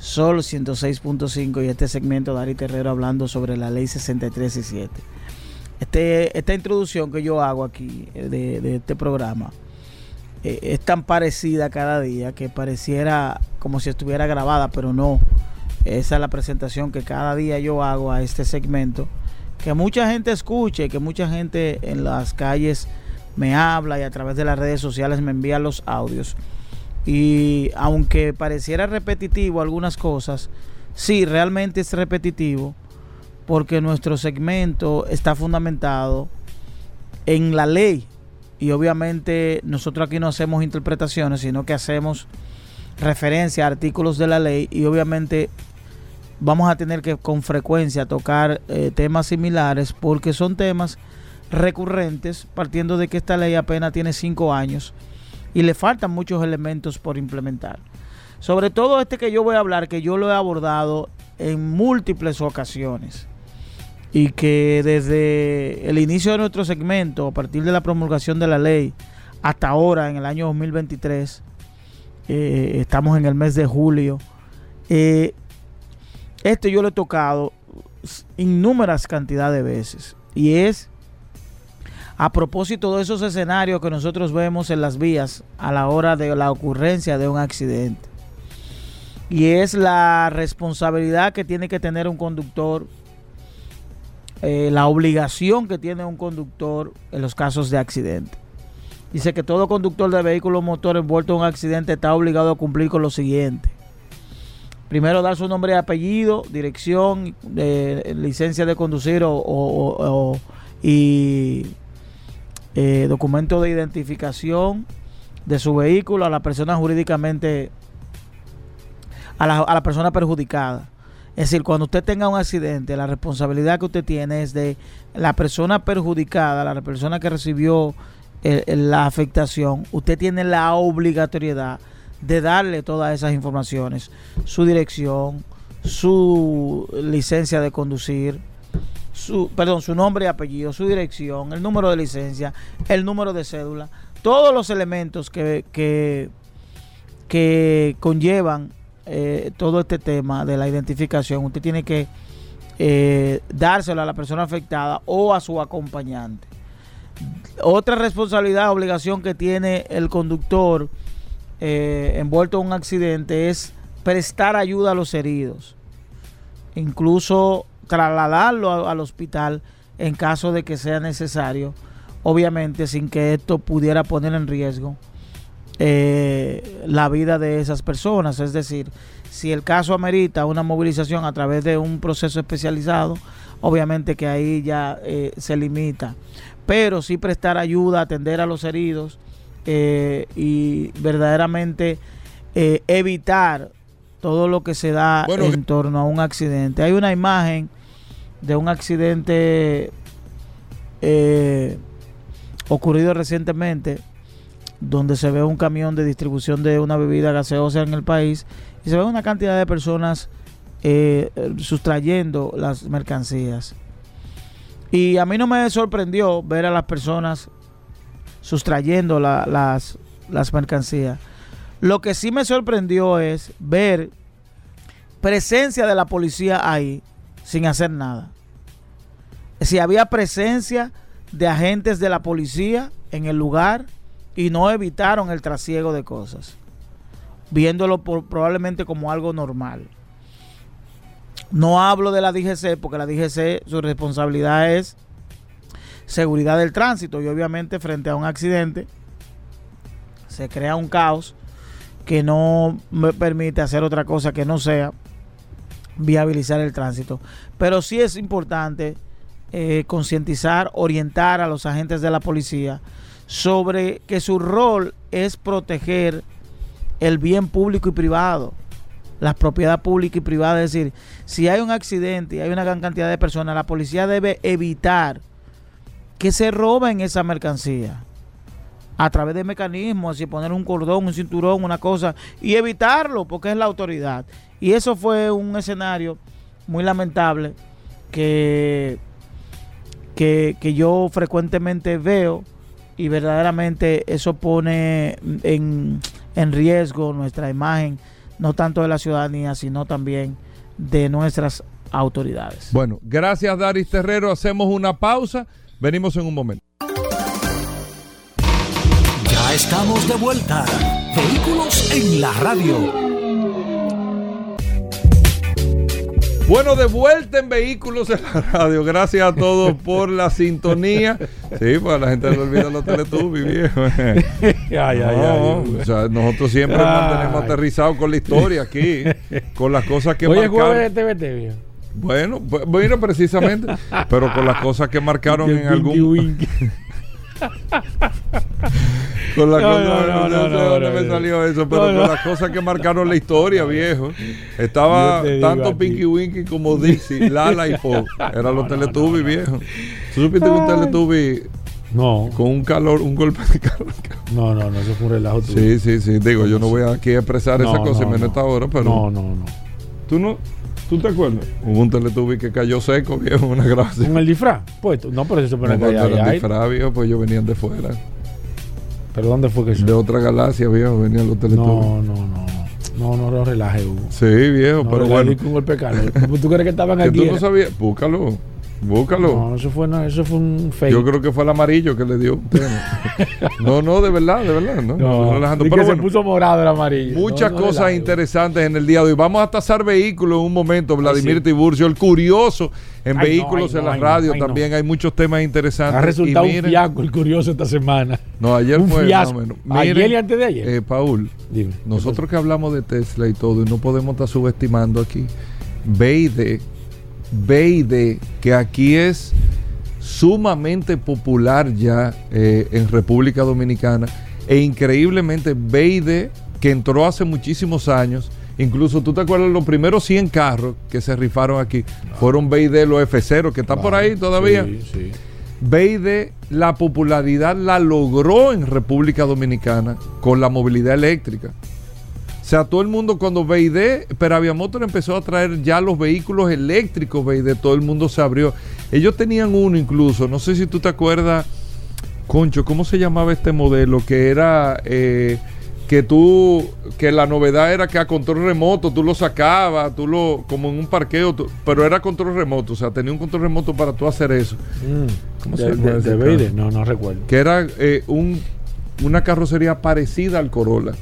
Sol 106.5 y este segmento de Ari Terrero hablando sobre la ley 6317. Este, esta introducción que yo hago aquí eh, de, de este programa eh, es tan parecida cada día que pareciera como si estuviera grabada, pero no. Esa es la presentación que cada día yo hago a este segmento. Que mucha gente escuche, que mucha gente en las calles me habla y a través de las redes sociales me envía los audios. Y aunque pareciera repetitivo algunas cosas, sí, realmente es repetitivo porque nuestro segmento está fundamentado en la ley. Y obviamente nosotros aquí no hacemos interpretaciones, sino que hacemos referencia a artículos de la ley y obviamente vamos a tener que con frecuencia tocar eh, temas similares porque son temas recurrentes partiendo de que esta ley apenas tiene cinco años y le faltan muchos elementos por implementar. Sobre todo este que yo voy a hablar, que yo lo he abordado en múltiples ocasiones y que desde el inicio de nuestro segmento, a partir de la promulgación de la ley, hasta ahora, en el año 2023, eh, estamos en el mes de julio, este yo lo he tocado innúmeras cantidades de veces y es a propósito de esos escenarios que nosotros vemos en las vías a la hora de la ocurrencia de un accidente. Y es la responsabilidad que tiene que tener un conductor, eh, la obligación que tiene un conductor en los casos de accidente. Dice que todo conductor de vehículo motor envuelto en un accidente está obligado a cumplir con lo siguiente. Primero dar su nombre y apellido, dirección, eh, licencia de conducir o, o- y eh, documento de identificación de su vehículo a la persona jurídicamente, a la, a la persona perjudicada. Es decir, cuando usted tenga un accidente, la responsabilidad que usted tiene es de la persona perjudicada, la persona que recibió eh, eh, la afectación. Usted tiene la obligatoriedad de darle todas esas informaciones, su dirección, su licencia de conducir, su, perdón, su nombre y apellido, su dirección, el número de licencia, el número de cédula, todos los elementos que, que, que conllevan eh, todo este tema de la identificación. Usted tiene que eh, dárselo a la persona afectada o a su acompañante. Otra responsabilidad, obligación que tiene el conductor eh, envuelto en un accidente es prestar ayuda a los heridos. Incluso trasladarlo a- al hospital en caso de que sea necesario, obviamente sin que esto pudiera poner en riesgo eh, la vida de esas personas. Es decir, si el caso amerita una movilización a través de un proceso especializado, obviamente que ahí ya eh, se limita. Pero sí prestar ayuda, atender a los heridos eh, y verdaderamente eh, evitar todo lo que se da Bueno, en torno a un accidente. Hay una imagen de un accidente eh, ocurrido recientemente donde se ve un camión de distribución de una bebida gaseosa en el país y se ve una cantidad de personas eh, sustrayendo las mercancías. Y a mí no me sorprendió ver a las personas sustrayendo la- las, las mercancías. Lo que sí me sorprendió es ver presencia de la policía ahí sin hacer nada. si había presencia de agentes de la policía en el lugar y no evitaron el trasiego de cosas, viéndolo probablemente como algo normal. No hablo de la DGC porque la DGC su responsabilidad es seguridad del tránsito y obviamente frente a un accidente se crea un caos que no me permite hacer otra cosa que no sea viabilizar el tránsito. Pero sí es importante eh, concientizar, orientar a los agentes de la policía sobre que su rol es proteger el bien público y privado, la propiedad pública y privada. Es decir, si hay un accidente y hay una gran cantidad de personas, la policía debe evitar que se roben esa mercancía a través de mecanismos, y poner un cordón, un cinturón, una cosa, y evitarlo, porque es la autoridad. Y eso fue un escenario muy lamentable que, que, que yo frecuentemente veo y verdaderamente eso pone en, en riesgo nuestra imagen, no tanto de la ciudadanía, sino también de nuestras autoridades. Bueno, gracias Daris Terrero. Hacemos una pausa. Venimos en un momento. Estamos de vuelta. Vehículos en la radio. Bueno, de vuelta en Vehículos en la Radio. Gracias a todos por la sintonía. Sí, pues la gente le olvida los Teletubbies, viejo. Ay, ay, No, ay. o sea, nosotros siempre Ay. mantenemos aterrizado con la historia aquí, con las cosas que Oye, marcaron. TVT, viejo. Bueno, bu- bueno, precisamente, pero con las cosas que marcaron en algún. con las No, cosas, no, no, no, no, sé no, dónde me salió eso, pero con las cosas que marcaron la historia, viejo. Estaba tanto. Pinky Winky como Dixie, Lala y Po. Eran los Teletubbies, viejo. ¿Tú supiste que un Teletubby No, con un calor, un golpe de calor? no, no, no, eso fue un relajo tuyo. Sí, sí, sí. Digo, yo no voy aquí a expresar No, esa cosa, y no, menos no. esta hora, pero. No, no, no. ¿Tú no? ¿Tú te acuerdas? Hubo un Teletubby que cayó seco, viejo, una gracia. ¿Con el disfraz? Puesto. No, pero eso se No, supone que eran hay. disfraz, viejo, pues ellos venían de fuera. ¿Pero dónde fue que De eso? otra galaxia, viejo, venían los Teletubbies. No, no, no. No, no lo relaje, Hugo. Sí, viejo, No pero bueno. un golpe de calor. ¿Tú crees que estaban aquí? tú no sabías, búscalo, búscalo. No, eso fue, no, eso fue un fake. Yo creo que fue el amarillo que le dio. no, no, de verdad, de verdad, no. no, di Pero que bueno, se puso morado el amarillo. Muchas No, no cosas interesantes en el día de hoy. Vamos a tasar vehículos en un momento. Vladimir sí. Tiburcio, el curioso en Ay, no, vehículos en no, la no, radio. no. También hay muchos temas interesantes. Ha resultado Y un miren- fiasco el curioso esta semana. No, ayer un fue. fiasco. menos. Ayer Miren, y antes de ayer. eh, Paul, Dime. nosotros que hablamos de Tesla y todo, y no podemos estar subestimando aquí. BID, BID, que aquí es sumamente popular ya eh, en República Dominicana, e increíblemente BID, que entró hace muchísimos años. Incluso tú te acuerdas, los primeros 100 carros que se rifaron aquí fueron BID, los F0, que están por ahí todavía. Sí, sí. BID, la popularidad la logró en República Dominicana con la movilidad eléctrica. O sea, todo el mundo cuando BID, pero Aviamotor empezó a traer ya los vehículos eléctricos BID, todo el mundo se abrió. Ellos tenían uno incluso, no sé si tú te acuerdas, Concho, ¿cómo se llamaba este modelo? Que era eh, que tú, que la novedad era que a control remoto tú lo sacabas, tú lo, como en un parqueo, tú- pero era control remoto, o sea, tenía un control remoto para tú hacer eso. Mm. ¿Cómo de, se llama de- ese de? No, no recuerdo. que era eh, un, una carrocería parecida al Corolla.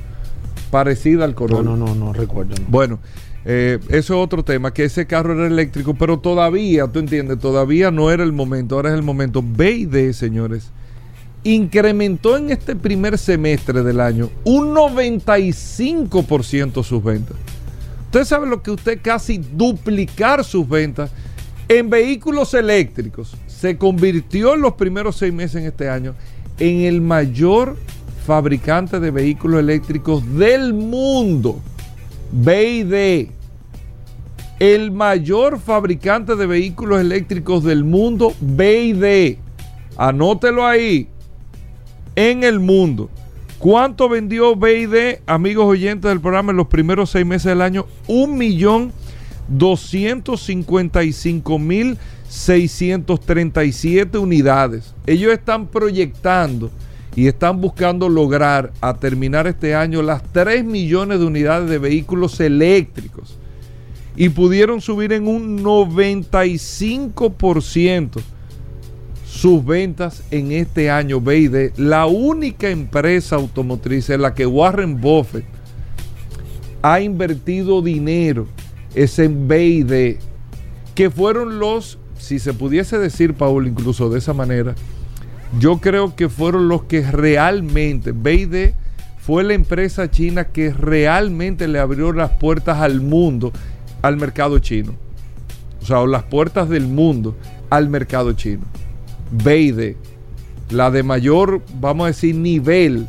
Parecida al No, Corolla. no, no, no recuerdo. no. Bueno, eh, eso es otro tema, que ese carro era eléctrico, pero todavía, tú entiendes, todavía no era el momento, ahora es el momento. BID, señores, incrementó en este primer semestre del año un 95% sus ventas. Usted sabe lo que usted casi duplicar sus ventas en vehículos eléctricos. Se convirtió en los primeros seis meses en este año en el mayor fabricante de vehículos eléctricos del mundo. BID, el mayor fabricante de vehículos eléctricos del mundo, BID. Anótelo ahí. En el mundo. ¿Cuánto vendió BID, amigos oyentes del programa, en los primeros seis meses del año? Un millón 255 mil 637 unidades. Ellos están proyectando y están buscando lograr a terminar este año las 3 millones de unidades de vehículos eléctricos y pudieron subir en un 95% sus ventas en este año BID. La única empresa automotriz en la que Warren Buffett ha invertido dinero es en BID, que fueron los, si se pudiese decir, Paul, incluso de esa manera, yo creo que fueron los que realmente, BID fue la empresa china que realmente le abrió las puertas al mundo, al mercado chino. O sea, las puertas del mundo al mercado chino. BID, la de mayor, vamos a decir, nivel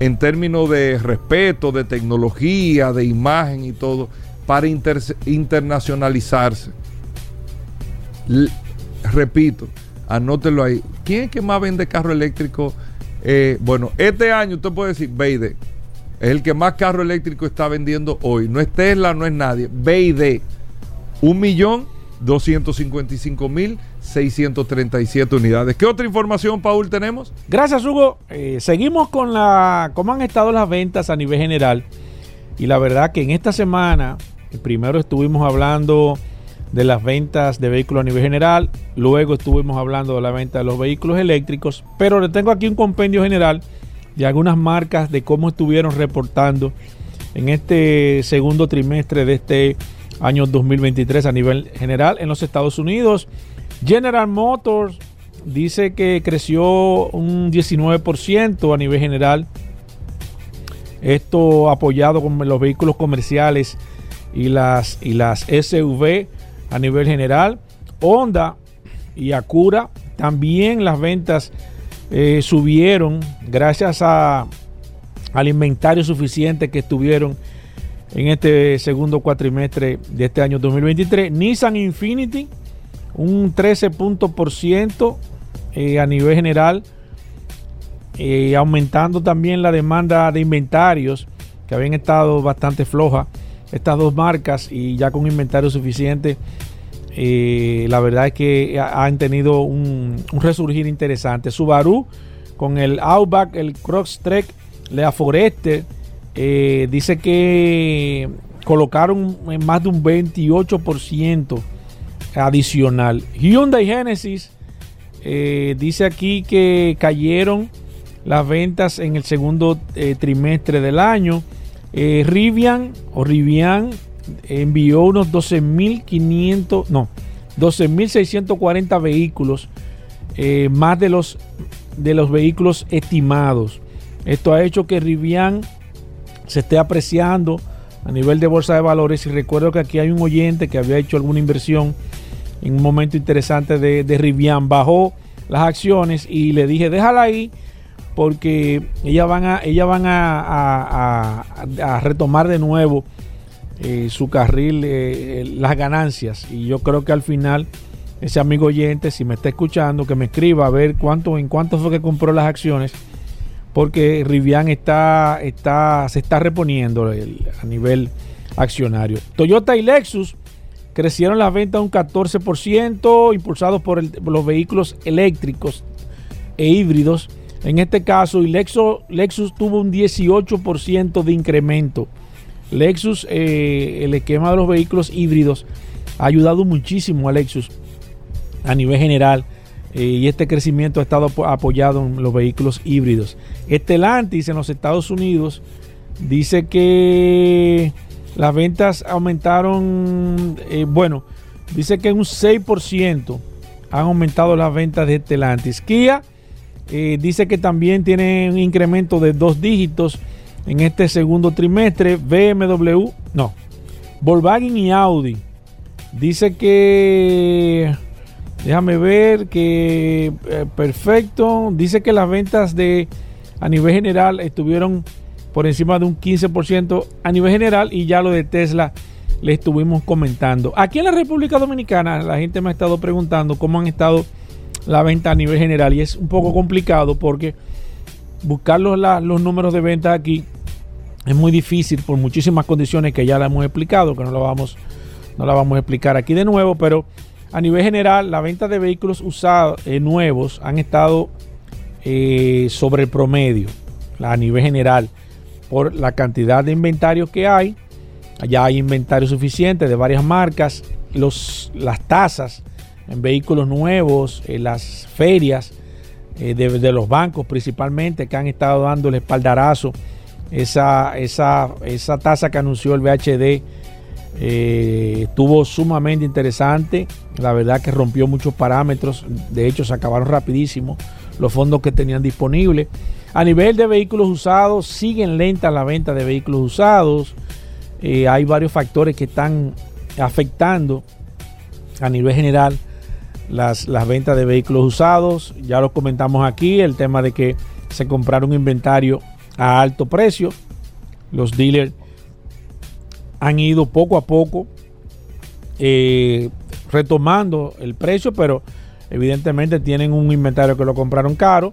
en términos de respeto, de tecnología, de imagen y todo, para internacionalizarse. repito, anótelo ahí. ¿Quién es que más vende carro eléctrico? Eh, bueno, este año usted puede decir BID. Es el que más carro eléctrico está vendiendo hoy. No es Tesla, no es nadie. BID. Un millón 255 mil 637 unidades. ¿Qué otra información, Paul, tenemos? Gracias, Hugo. Eh, seguimos con la cómo han estado las ventas a nivel general. Y la verdad que en esta semana, primero estuvimos hablando de las ventas de vehículos a nivel general, luego estuvimos hablando de la venta de los vehículos eléctricos, pero le tengo aquí un compendio general de algunas marcas de cómo estuvieron reportando en este segundo trimestre de este año 2023 a nivel general en los Estados Unidos. General Motors dice que creció un 19% a nivel general. Esto apoyado con los vehículos comerciales y las, y las SUV a nivel general. Honda y Acura también las ventas eh, subieron gracias a, al inventario suficiente que estuvieron en este segundo cuatrimestre de este año 2023. Nissan Infinity, un 13 puntos eh, a nivel general, eh, aumentando también la demanda de inventarios que habían estado bastante flojas estas dos marcas y ya con inventario suficiente. Eh, la verdad es que han tenido un, resurgir interesante. Subaru con el Outback, el Crosstrek, la Forester eh, dice que colocaron más de un 28% adicional. Hyundai Genesis eh, dice aquí que cayeron las ventas en el segundo trimestre del año. Rivian o Rivian envió unos 12.500, no, 12.640 vehículos, más de los, de los vehículos estimados. Esto ha hecho que Rivian se esté apreciando a nivel de bolsa de valores. Y recuerdo que aquí hay un oyente que había hecho alguna inversión en un momento interesante de, de Rivian. Bajó las acciones y le dije, déjala ahí porque ellas van a, ellas van a, a, retomar de nuevo eh, su carril, eh, las ganancias. Y yo creo que al final ese amigo oyente, si me está escuchando, que me escriba a ver cuánto, en cuánto fue que compró las acciones porque Rivian está, está, se está reponiendo a nivel accionario. Toyota y Lexus crecieron las ventas un 14%, impulsados por, los vehículos eléctricos e híbridos. En este caso, Lexus, tuvo un 18% de incremento. Lexus, eh, el esquema de los vehículos híbridos, ha ayudado muchísimo a Lexus a nivel general eh, y este crecimiento ha estado apoyado en los vehículos híbridos. Estelantis en los Estados Unidos dice que las ventas aumentaron, eh, bueno, dice que un 6% han aumentado las ventas de Estelantis. Kia eh, dice que también tiene un incremento de dos dígitos en este segundo trimestre. BMW, no, Volkswagen y Audi dice que Déjame ver que eh, perfecto. Dice que las ventas de a nivel general estuvieron por encima de un 15% a nivel general y ya lo de Tesla le estuvimos comentando. Aquí en la República Dominicana la gente me ha estado preguntando cómo han estado la venta a nivel general y es un poco complicado porque buscar los, los números de venta aquí es muy difícil por muchísimas condiciones que ya la hemos explicado, que no la vamos, no la vamos a explicar aquí de nuevo, pero a nivel general, la venta de vehículos usados eh, nuevos han estado eh, sobre el promedio, a nivel general, por la cantidad de inventarios que hay. Ya hay inventario suficiente de varias marcas. Los, las tasas en vehículos nuevos, en las ferias eh, de, los bancos principalmente, que han estado dando el espaldarazo, esa, esa, esa tasa que anunció el VHD eh, estuvo sumamente interesante. La verdad que rompió muchos parámetros. De hecho, se acabaron rapidísimo los fondos que tenían disponibles. A nivel de vehículos usados, siguen lentas la venta de vehículos usados. Eh, hay varios factores que están afectando a nivel general las, las ventas de vehículos usados. Ya lo comentamos aquí, el tema de que se compraron inventario a alto precio. Los dealers han ido poco a poco eh, retomando el precio, pero evidentemente tienen un inventario que lo compraron caro.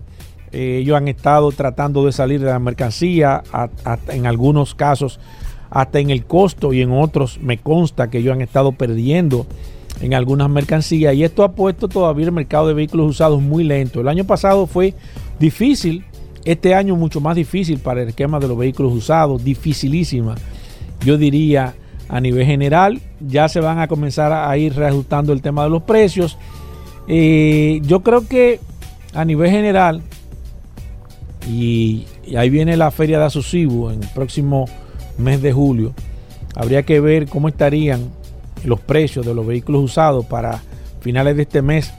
Eh, ellos han estado tratando de salir de la mercancía, en algunos casos hasta en el costo y en otros me consta que ellos han estado perdiendo en algunas mercancías y esto ha puesto todavía el mercado de vehículos usados muy lento. El año pasado fue difícil, este año mucho más difícil para el esquema de los vehículos usados, dificilísima. Yo diría a nivel general, ya se van a comenzar a ir reajustando el tema de los precios. Eh, yo creo que a nivel general, y, y ahí viene la feria de Asocibo en el próximo mes de julio, habría que ver cómo estarían los precios de los vehículos usados para finales de este mes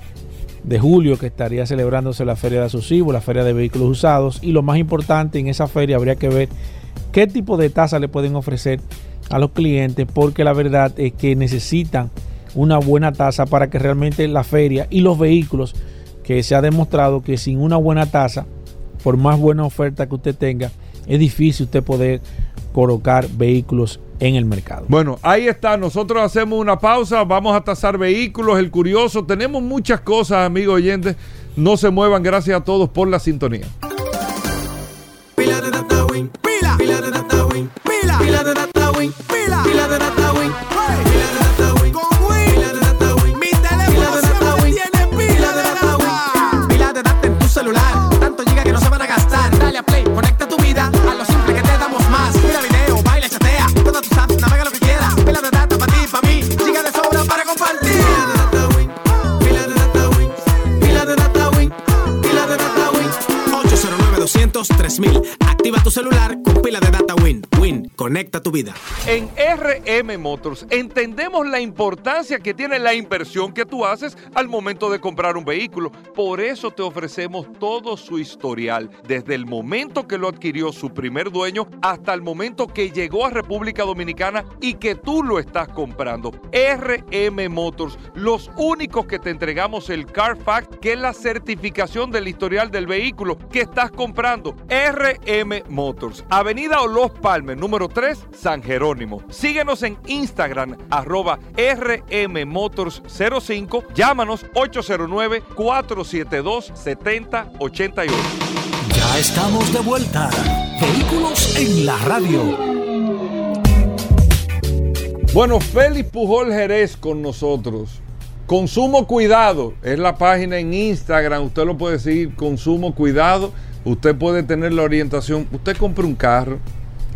de julio que estaría celebrándose la feria de Asocibo, la feria de vehículos usados. Y lo más importante en esa feria habría que ver qué tipo de tasa le pueden ofrecer a los clientes porque la verdad es que necesitan una buena tasa para que realmente la feria y los vehículos que se ha demostrado que sin una buena tasa por más buena oferta que usted tenga es difícil usted poder colocar vehículos en el mercado. Bueno, ahí está. Nosotros hacemos una pausa. Vamos a tasar vehículos, el curioso. Tenemos muchas cosas, amigos oyentes. No se muevan. Gracias a todos por la sintonía. Pila de data win, pila, pila 3000 Activa tu celular con pila de data Win. Win, conecta tu vida. En RM Motors entendemos la importancia que tiene la inversión que tú haces al momento de comprar un vehículo. Por eso te ofrecemos todo su historial, desde el momento que lo adquirió su primer dueño hasta el momento que llegó a República Dominicana y que tú lo estás comprando. RM Motors, los únicos que te entregamos el Carfax, que es la certificación del historial del vehículo que estás comprando. RM Motors, Avenida Los Palmes, número 3, San Jerónimo. Síguenos en Instagram, arroba RM Motors 05. Llámanos 809-472-7088. Ya estamos de vuelta. Vehículos en la radio. Bueno, Félix Pujol Jerez con nosotros. Consumo Cuidado es la página en Instagram. Usted lo puede seguir. Consumo Cuidado. Usted puede tener la orientación. Usted compra un carro,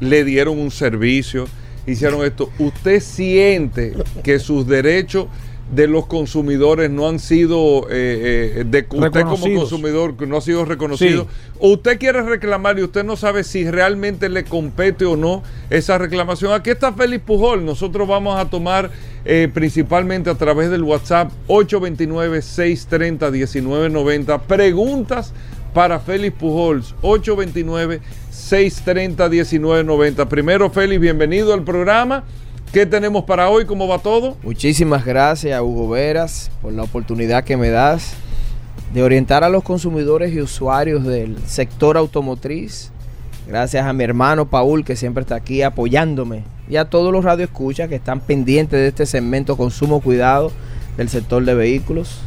le dieron un servicio, hicieron esto. Usted siente que sus derechos de los consumidores no han sido eh, eh, de usted como consumidor que no ha sido reconocido. Sí. O usted quiere reclamar y usted no sabe si realmente le compete o no esa reclamación. Aquí está Félix Pujol. Nosotros vamos a tomar eh, principalmente a través del WhatsApp 829-630-1990 preguntas para Félix Pujols 829-630-1990. Primero, Félix, bienvenido al programa. ¿Qué tenemos para hoy? ¿Cómo va todo? Muchísimas gracias, Hugo Veras, por la oportunidad que me das de orientar a los consumidores y usuarios del sector automotriz. Gracias a mi hermano Paul, que siempre está aquí apoyándome, y a todos los radioescuchas que están pendientes de este segmento Consumo Cuidado del sector de vehículos.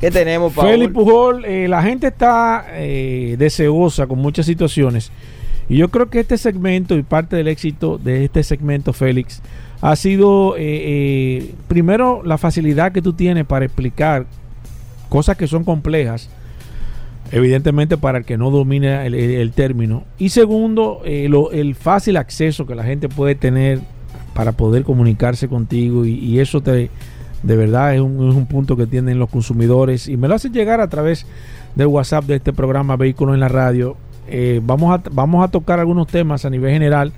¿Qué tenemos, Paul? Félix Pujol, eh, la gente está eh, deseosa con muchas situaciones. Y yo creo que este segmento y parte del éxito de este segmento, Félix, ha sido eh, eh, primero la facilidad que tú tienes para explicar cosas que son complejas, evidentemente para el que no domina el, término. Y segundo, eh, el fácil acceso que la gente puede tener para poder comunicarse contigo y, y eso te, De verdad es un, es un punto que tienen los consumidores y me lo hacen llegar a través del WhatsApp de este programa Vehículos en la Radio. Eh, vamos, a, vamos a tocar algunos temas a nivel general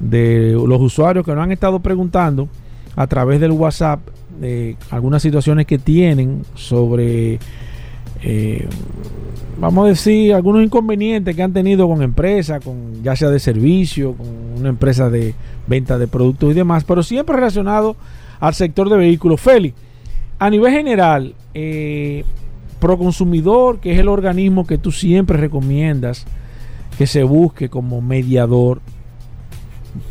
de los usuarios que nos han estado preguntando a través del WhatsApp de algunas situaciones que tienen sobre, eh, vamos a decir, algunos inconvenientes que han tenido con empresas, con ya sea de servicio, con una empresa de venta de productos y demás, pero siempre relacionado al sector de vehículos. Félix, a nivel general, eh, Proconsumidor, que es el organismo que tú siempre recomiendas que se busque como mediador,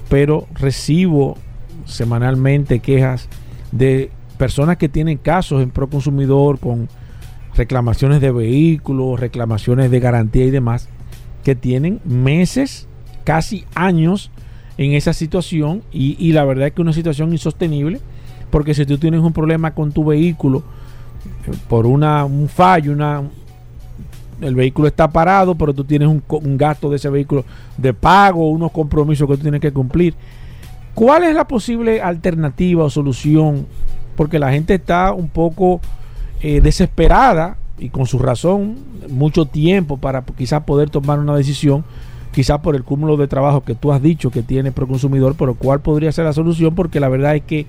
pero recibo semanalmente quejas de personas que tienen casos en Proconsumidor con reclamaciones de vehículos, reclamaciones de garantía y demás, que tienen meses, casi años en esa situación y, y la verdad es que es una situación insostenible porque si tú tienes un problema con tu vehículo eh, por una, un fallo, una, el vehículo está parado, pero tú tienes un, gasto de ese vehículo de pago, unos compromisos que tú tienes que cumplir. ¿Cuál es la posible alternativa o solución? Porque la gente está un poco eh, desesperada y con su razón, mucho tiempo para quizás poder tomar una decisión, quizás por el cúmulo de trabajo que tú has dicho que tiene Proconsumidor, pero cuál podría ser la solución, porque la verdad es que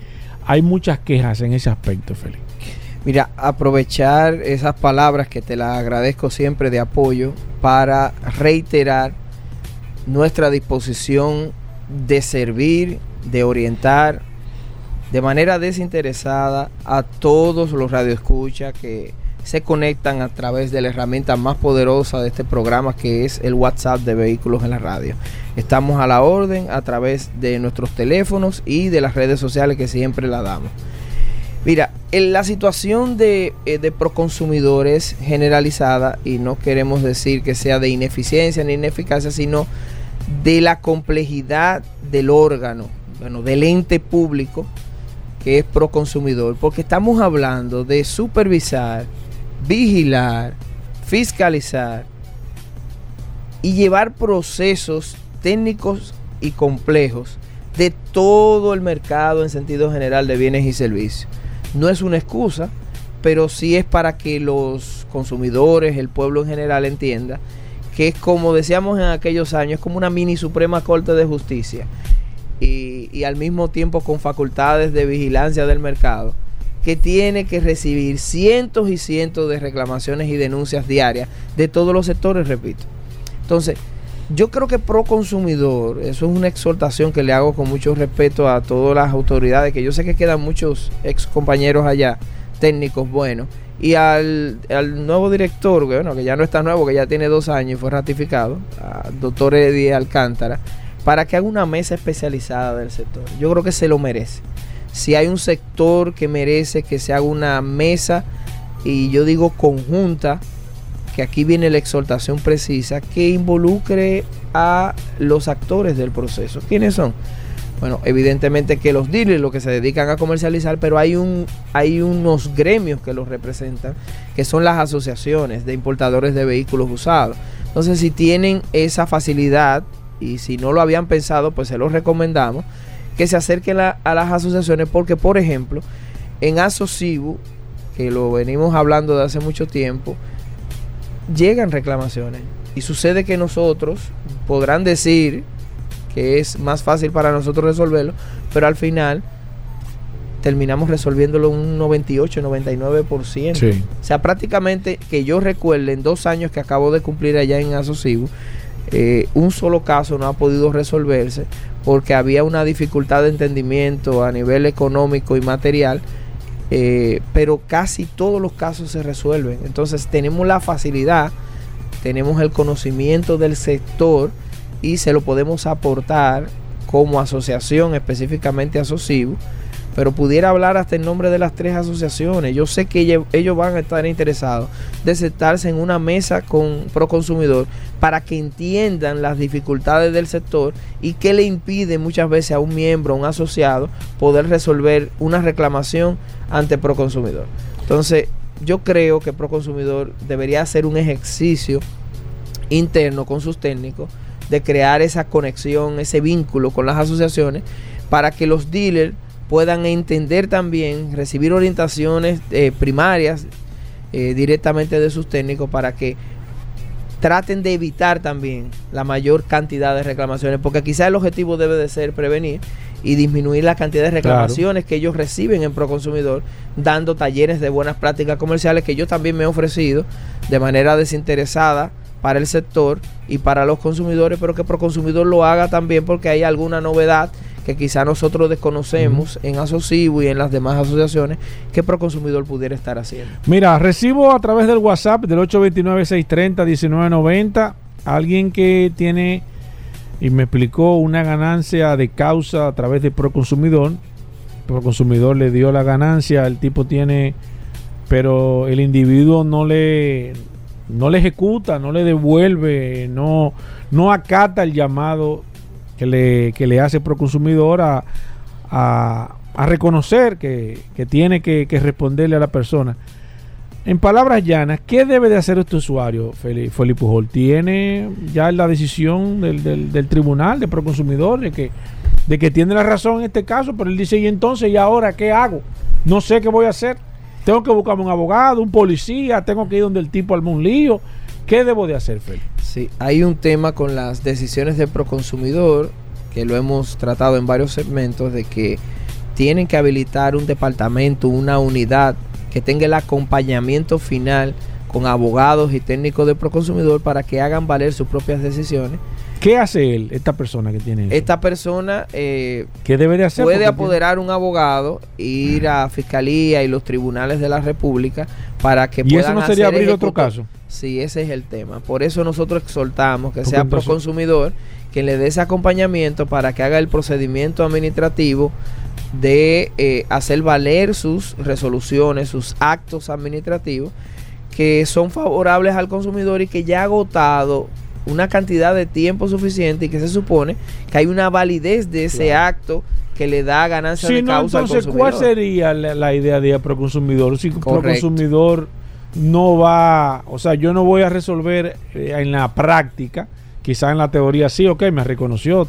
hay muchas quejas en ese aspecto, Félix. Mira, aprovechar esas palabras que te las agradezco siempre de apoyo para reiterar nuestra disposición de servir, de orientar de manera desinteresada a todos los radioescuchas que se conectan a través de la herramienta más poderosa de este programa que es el WhatsApp de Vehículos en la Radio. Estamos a la orden a través de nuestros teléfonos y de las redes sociales que siempre la damos. Mira, en la situación de, eh, de proconsumidor es generalizada y no queremos decir que sea de ineficiencia ni ineficacia, sino de la complejidad del órgano, bueno, del ente público que es proconsumidor, porque estamos hablando de supervisar, vigilar, fiscalizar y llevar procesos técnicos y complejos de todo el mercado en sentido general de bienes y servicios. No es una excusa, pero sí es para que los consumidores, el pueblo en general entienda que es como decíamos en aquellos años, es como una mini Suprema Corte de Justicia y, y al mismo tiempo con facultades de vigilancia del mercado que tiene que recibir cientos y cientos de reclamaciones y denuncias diarias de todos los sectores, repito. Entonces, yo creo que pro consumidor, eso es una exhortación que le hago con mucho respeto a todas las autoridades, que yo sé que quedan muchos ex compañeros allá, técnicos buenos, y al, al nuevo director, que, bueno, que ya no está nuevo, que ya tiene dos años y fue ratificado, al doctor Eddie Alcántara, para que haga una mesa especializada del sector. Yo creo que se lo merece. Si hay un sector que merece que se haga una mesa, y yo digo conjunta, que aquí viene la exhortación precisa, que involucre a los actores del proceso. ¿Quiénes son? Bueno, evidentemente que los dealers, los que se dedican a comercializar, pero hay, un, hay unos gremios que los representan, que son las asociaciones de importadores de vehículos usados. Entonces, si tienen esa facilidad y si no lo habían pensado, pues se los recomendamos que se acerquen a, a las asociaciones, porque, por ejemplo, en Asocibu, que lo venimos hablando de hace mucho tiempo, llegan reclamaciones. Y sucede que nosotros podrán decir que es más fácil para nosotros resolverlo, pero al final terminamos resolviéndolo un 98, 99%. Sí. O sea, prácticamente que yo recuerde en dos años que acabo de cumplir allá en Asocibu, eh, un solo caso no ha podido resolverse porque había una dificultad de entendimiento a nivel económico y material, eh, pero casi todos los casos se resuelven. Entonces tenemos la facilidad, tenemos el conocimiento del sector y se lo podemos aportar como asociación, específicamente a pero pudiera hablar hasta en nombre de las tres asociaciones. Yo sé que ellos, ellos van a estar interesados de sentarse en una mesa con Proconsumidor para que entiendan las dificultades del sector y qué le impide muchas veces a un miembro, a un asociado, poder resolver una reclamación ante Proconsumidor. Entonces, yo creo que Proconsumidor debería hacer un ejercicio interno con sus técnicos de crear esa conexión, ese vínculo con las asociaciones para que los dealers puedan entender también, recibir orientaciones eh, primarias eh, directamente de sus técnicos para que traten de evitar también la mayor cantidad de reclamaciones, porque quizá el objetivo debe de ser prevenir y disminuir la cantidad de reclamaciones que ellos reciben en Proconsumidor, dando talleres de buenas prácticas comerciales que yo también me he ofrecido de manera desinteresada para el sector y para los consumidores, pero que Proconsumidor lo haga también porque hay alguna novedad que quizá nosotros desconocemos en Asocibo y en las demás asociaciones que Proconsumidor pudiera estar haciendo. Mira, recibo a través del WhatsApp del 829-630-1990 alguien que tiene y me explicó una ganancia de causa a través de Proconsumidor. Proconsumidor le dio la ganancia, el tipo tiene, pero el individuo no le no le ejecuta, no le devuelve, no, no acata el llamado que le, que le hace Proconsumidor a, a, a reconocer que, que tiene que, responderle a la persona. En palabras llanas, ¿qué debe de hacer este usuario, Feli- Felipe Pujol? ¿Tiene ya la decisión del, del- del tribunal de Proconsumidor de que, de que tiene la razón en este caso? Pero él dice, ¿y entonces, y ahora qué hago? No sé qué voy a hacer. Tengo que buscarme un abogado, un policía, tengo que ir donde el tipo arme un lío. ¿Qué debo de hacer, Feli? Sí, hay un tema con las decisiones de Proconsumidor, que lo hemos tratado en varios segmentos, de que tienen que habilitar un departamento, una unidad que tenga el acompañamiento final con abogados y técnicos de Proconsumidor para que hagan valer sus propias decisiones. ¿Qué hace él, esta persona que tiene eso? Esta persona eh, ¿Qué debe de hacer? puede apoderar un abogado, ir a Fiscalía y los tribunales de la República para que tiene- ¿Y eso no sería hacer abrir otro caso? Sí, ese es el tema. Por eso nosotros exhortamos que Porque sea entonces- Proconsumidor quien le dé ese acompañamiento para que haga el procedimiento administrativo de eh, hacer valer sus resoluciones, sus actos administrativos que son favorables al consumidor y que ya ha agotado una cantidad de tiempo suficiente y que se supone que hay una validez de ese acto que le da ganancia Si de no, causa entonces, al ¿cuál sería la, la idea de Proconsumidor? Si Correcto. Proconsumidor no va, o sea, yo no voy a resolver eh, en la práctica, quizá en la teoría sí, ok, me reconoció,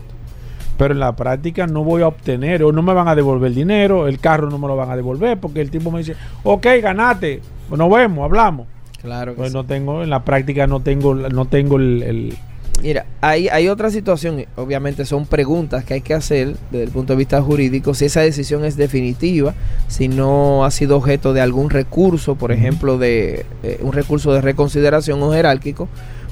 pero en la práctica no voy a obtener o no me van a devolver el dinero, el carro no me lo van a devolver porque el tipo me dice, ok, ganate, nos vemos, hablamos. Claro que Pues sí. no tengo, en la práctica no tengo, no tengo el, el- Mira, hay, hay otra situación, obviamente son preguntas que hay que hacer desde el punto de vista jurídico, si esa decisión es definitiva, si no ha sido objeto de algún recurso, por ejemplo, de eh, un recurso de reconsideración o jerárquico,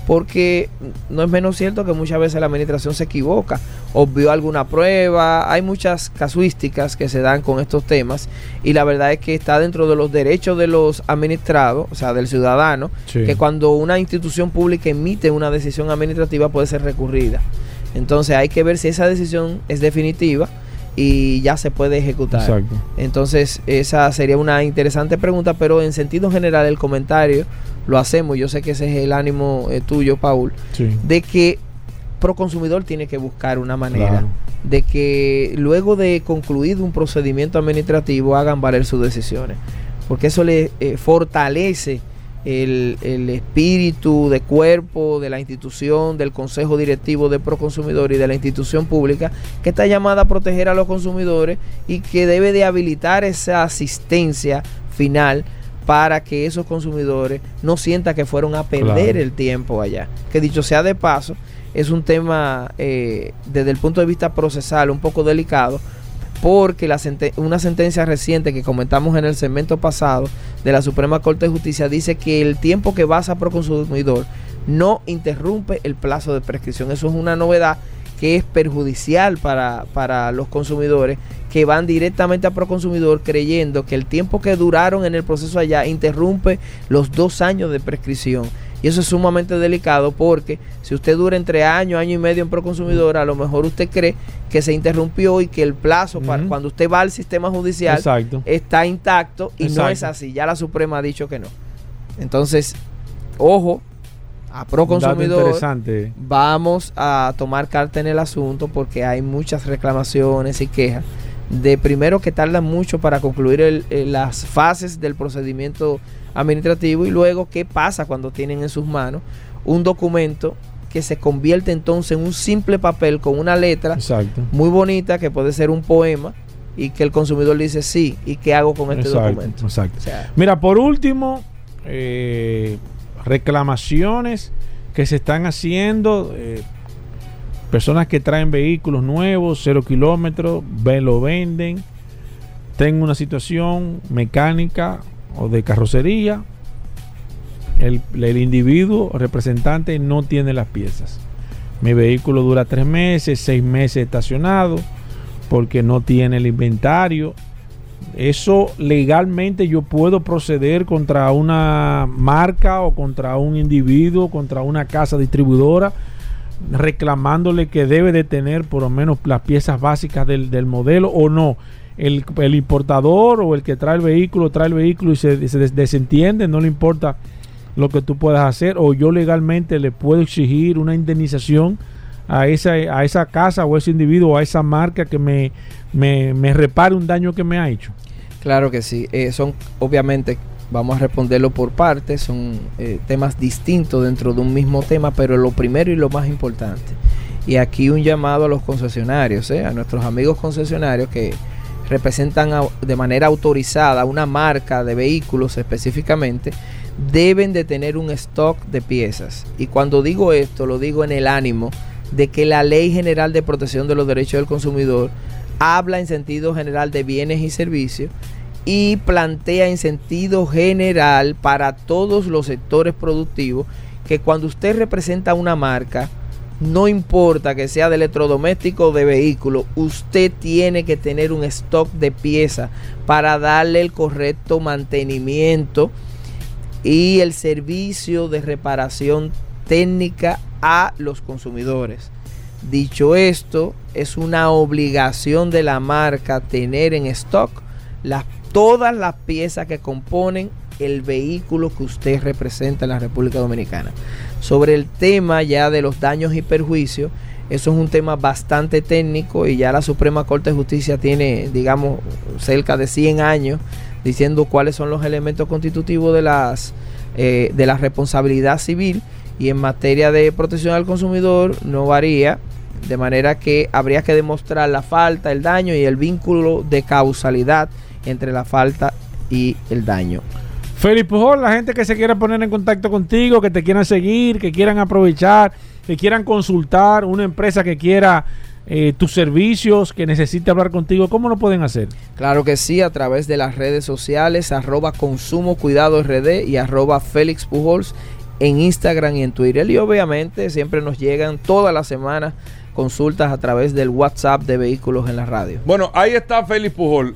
porque no es menos cierto que muchas veces la administración se equivoca, obvió alguna prueba, hay muchas casuísticas que se dan con estos temas y la verdad es que está dentro de los derechos de los administrados, o sea, del ciudadano, Sí. que cuando una institución pública emite una decisión administrativa puede ser recurrida. Entonces hay que ver si esa decisión es definitiva y ya se puede ejecutar. Exacto. Entonces esa sería una interesante pregunta, pero en sentido general el comentario lo hacemos, yo sé que ese es el ánimo eh, tuyo, Paul, Sí. de que Proconsumidor tiene que buscar una manera Claro. de que luego de concluido un procedimiento administrativo hagan valer sus decisiones. Porque eso le eh, fortalece el, el espíritu de cuerpo de la institución, del consejo directivo de Proconsumidor y de la institución pública que está llamada a proteger a los consumidores y que debe de habilitar esa asistencia final para que esos consumidores no sientan que fueron a perder Claro. el tiempo allá. Que dicho sea de paso, es un tema eh, desde el punto de vista procesal un poco delicado porque la una sentencia reciente que comentamos en el segmento pasado de la Suprema Corte de Justicia dice que el tiempo que pasa por consumidor no interrumpe el plazo de prescripción. Eso es una novedad que es perjudicial para, para los consumidores que van directamente a Proconsumidor creyendo que el tiempo que duraron en el proceso allá interrumpe los dos años de prescripción. Y eso es sumamente delicado porque si usted dura entre año, año y medio en Proconsumidor, a lo mejor usted cree que se interrumpió y que el plazo para cuando usted va al sistema judicial Exacto. está intacto y no es así. Ya la Suprema ha dicho que no. Entonces, ojo, a Proconsumidor vamos a tomar carta en el asunto porque hay muchas reclamaciones y quejas de primero que tardan mucho para concluir el- eh, las fases del procedimiento administrativo y luego qué pasa cuando tienen en sus manos un documento que se convierte entonces en un simple papel con una letra Exacto. muy bonita que puede ser un poema y que el consumidor dice sí, ¿y qué hago con este Exacto, documento? exacto. O sea, Mira, por último, eh, reclamaciones que se están haciendo. eh, personas que traen vehículos nuevos, cero kilómetros, lo venden. Tengo una situación mecánica o de carrocería. El, el individuo representante no tiene las piezas. Mi vehículo dura tres meses, seis meses estacionado porque no tiene el inventario eso legalmente yo puedo proceder contra una marca o contra un individuo, contra una casa distribuidora, reclamándole que debe de tener por lo menos las piezas básicas del, del modelo o no. El, el importador o el que trae el vehículo trae el vehículo y se, se des- desentiende, no le importa lo que tú puedas hacer o yo legalmente le puedo exigir una indemnización a esa, a esa casa o a ese individuo a esa marca que me, me, me repare un daño que me ha hecho. Claro que sí. Eh, son, obviamente, vamos a responderlo por partes, son eh, temas distintos dentro de un mismo tema, pero lo primero y lo más importante. Y aquí un llamado a los concesionarios, eh, a nuestros amigos concesionarios que representan de manera autorizada una marca de vehículos específicamente, deben de tener un stock de piezas. Y cuando digo esto, lo digo en el ánimo de que la Ley General de Protección de los Derechos del Consumidor habla en sentido general de bienes y servicios y plantea en sentido general para todos los sectores productivos que cuando usted representa una marca, no importa que sea de electrodoméstico o de vehículo, usted tiene que tener un stock de piezas para darle el correcto mantenimiento y el servicio de reparación técnica a los consumidores. Dicho esto, es una obligación de la marca tener en stock las, todas las piezas que componen el vehículo que usted representa en la República Dominicana. Sobre el tema ya de los daños y perjuicios, eso es un tema bastante técnico y ya la Suprema Corte de Justicia tiene, digamos, cerca de 100 años diciendo cuáles son los elementos constitutivos de las eh, de la responsabilidad civil y en materia de protección al consumidor no varía de manera que habría que demostrar la falta, el daño y el vínculo de causalidad entre la falta y el daño. Felipe Pujol, la gente que se quiera poner en contacto contigo, que te quieran seguir, que quieran aprovechar, que quieran consultar, una empresa que quiera eh, tus servicios, que necesite hablar contigo, ¿cómo lo pueden hacer? Claro que sí, a través de las redes sociales, arroba consumo cuidado RD y arroba Félix Pujols en Instagram y en Twitter. Y obviamente siempre nos llegan todas las semanas consultas a través del WhatsApp de vehículos en la radio. Bueno, ahí está Félix Pujol.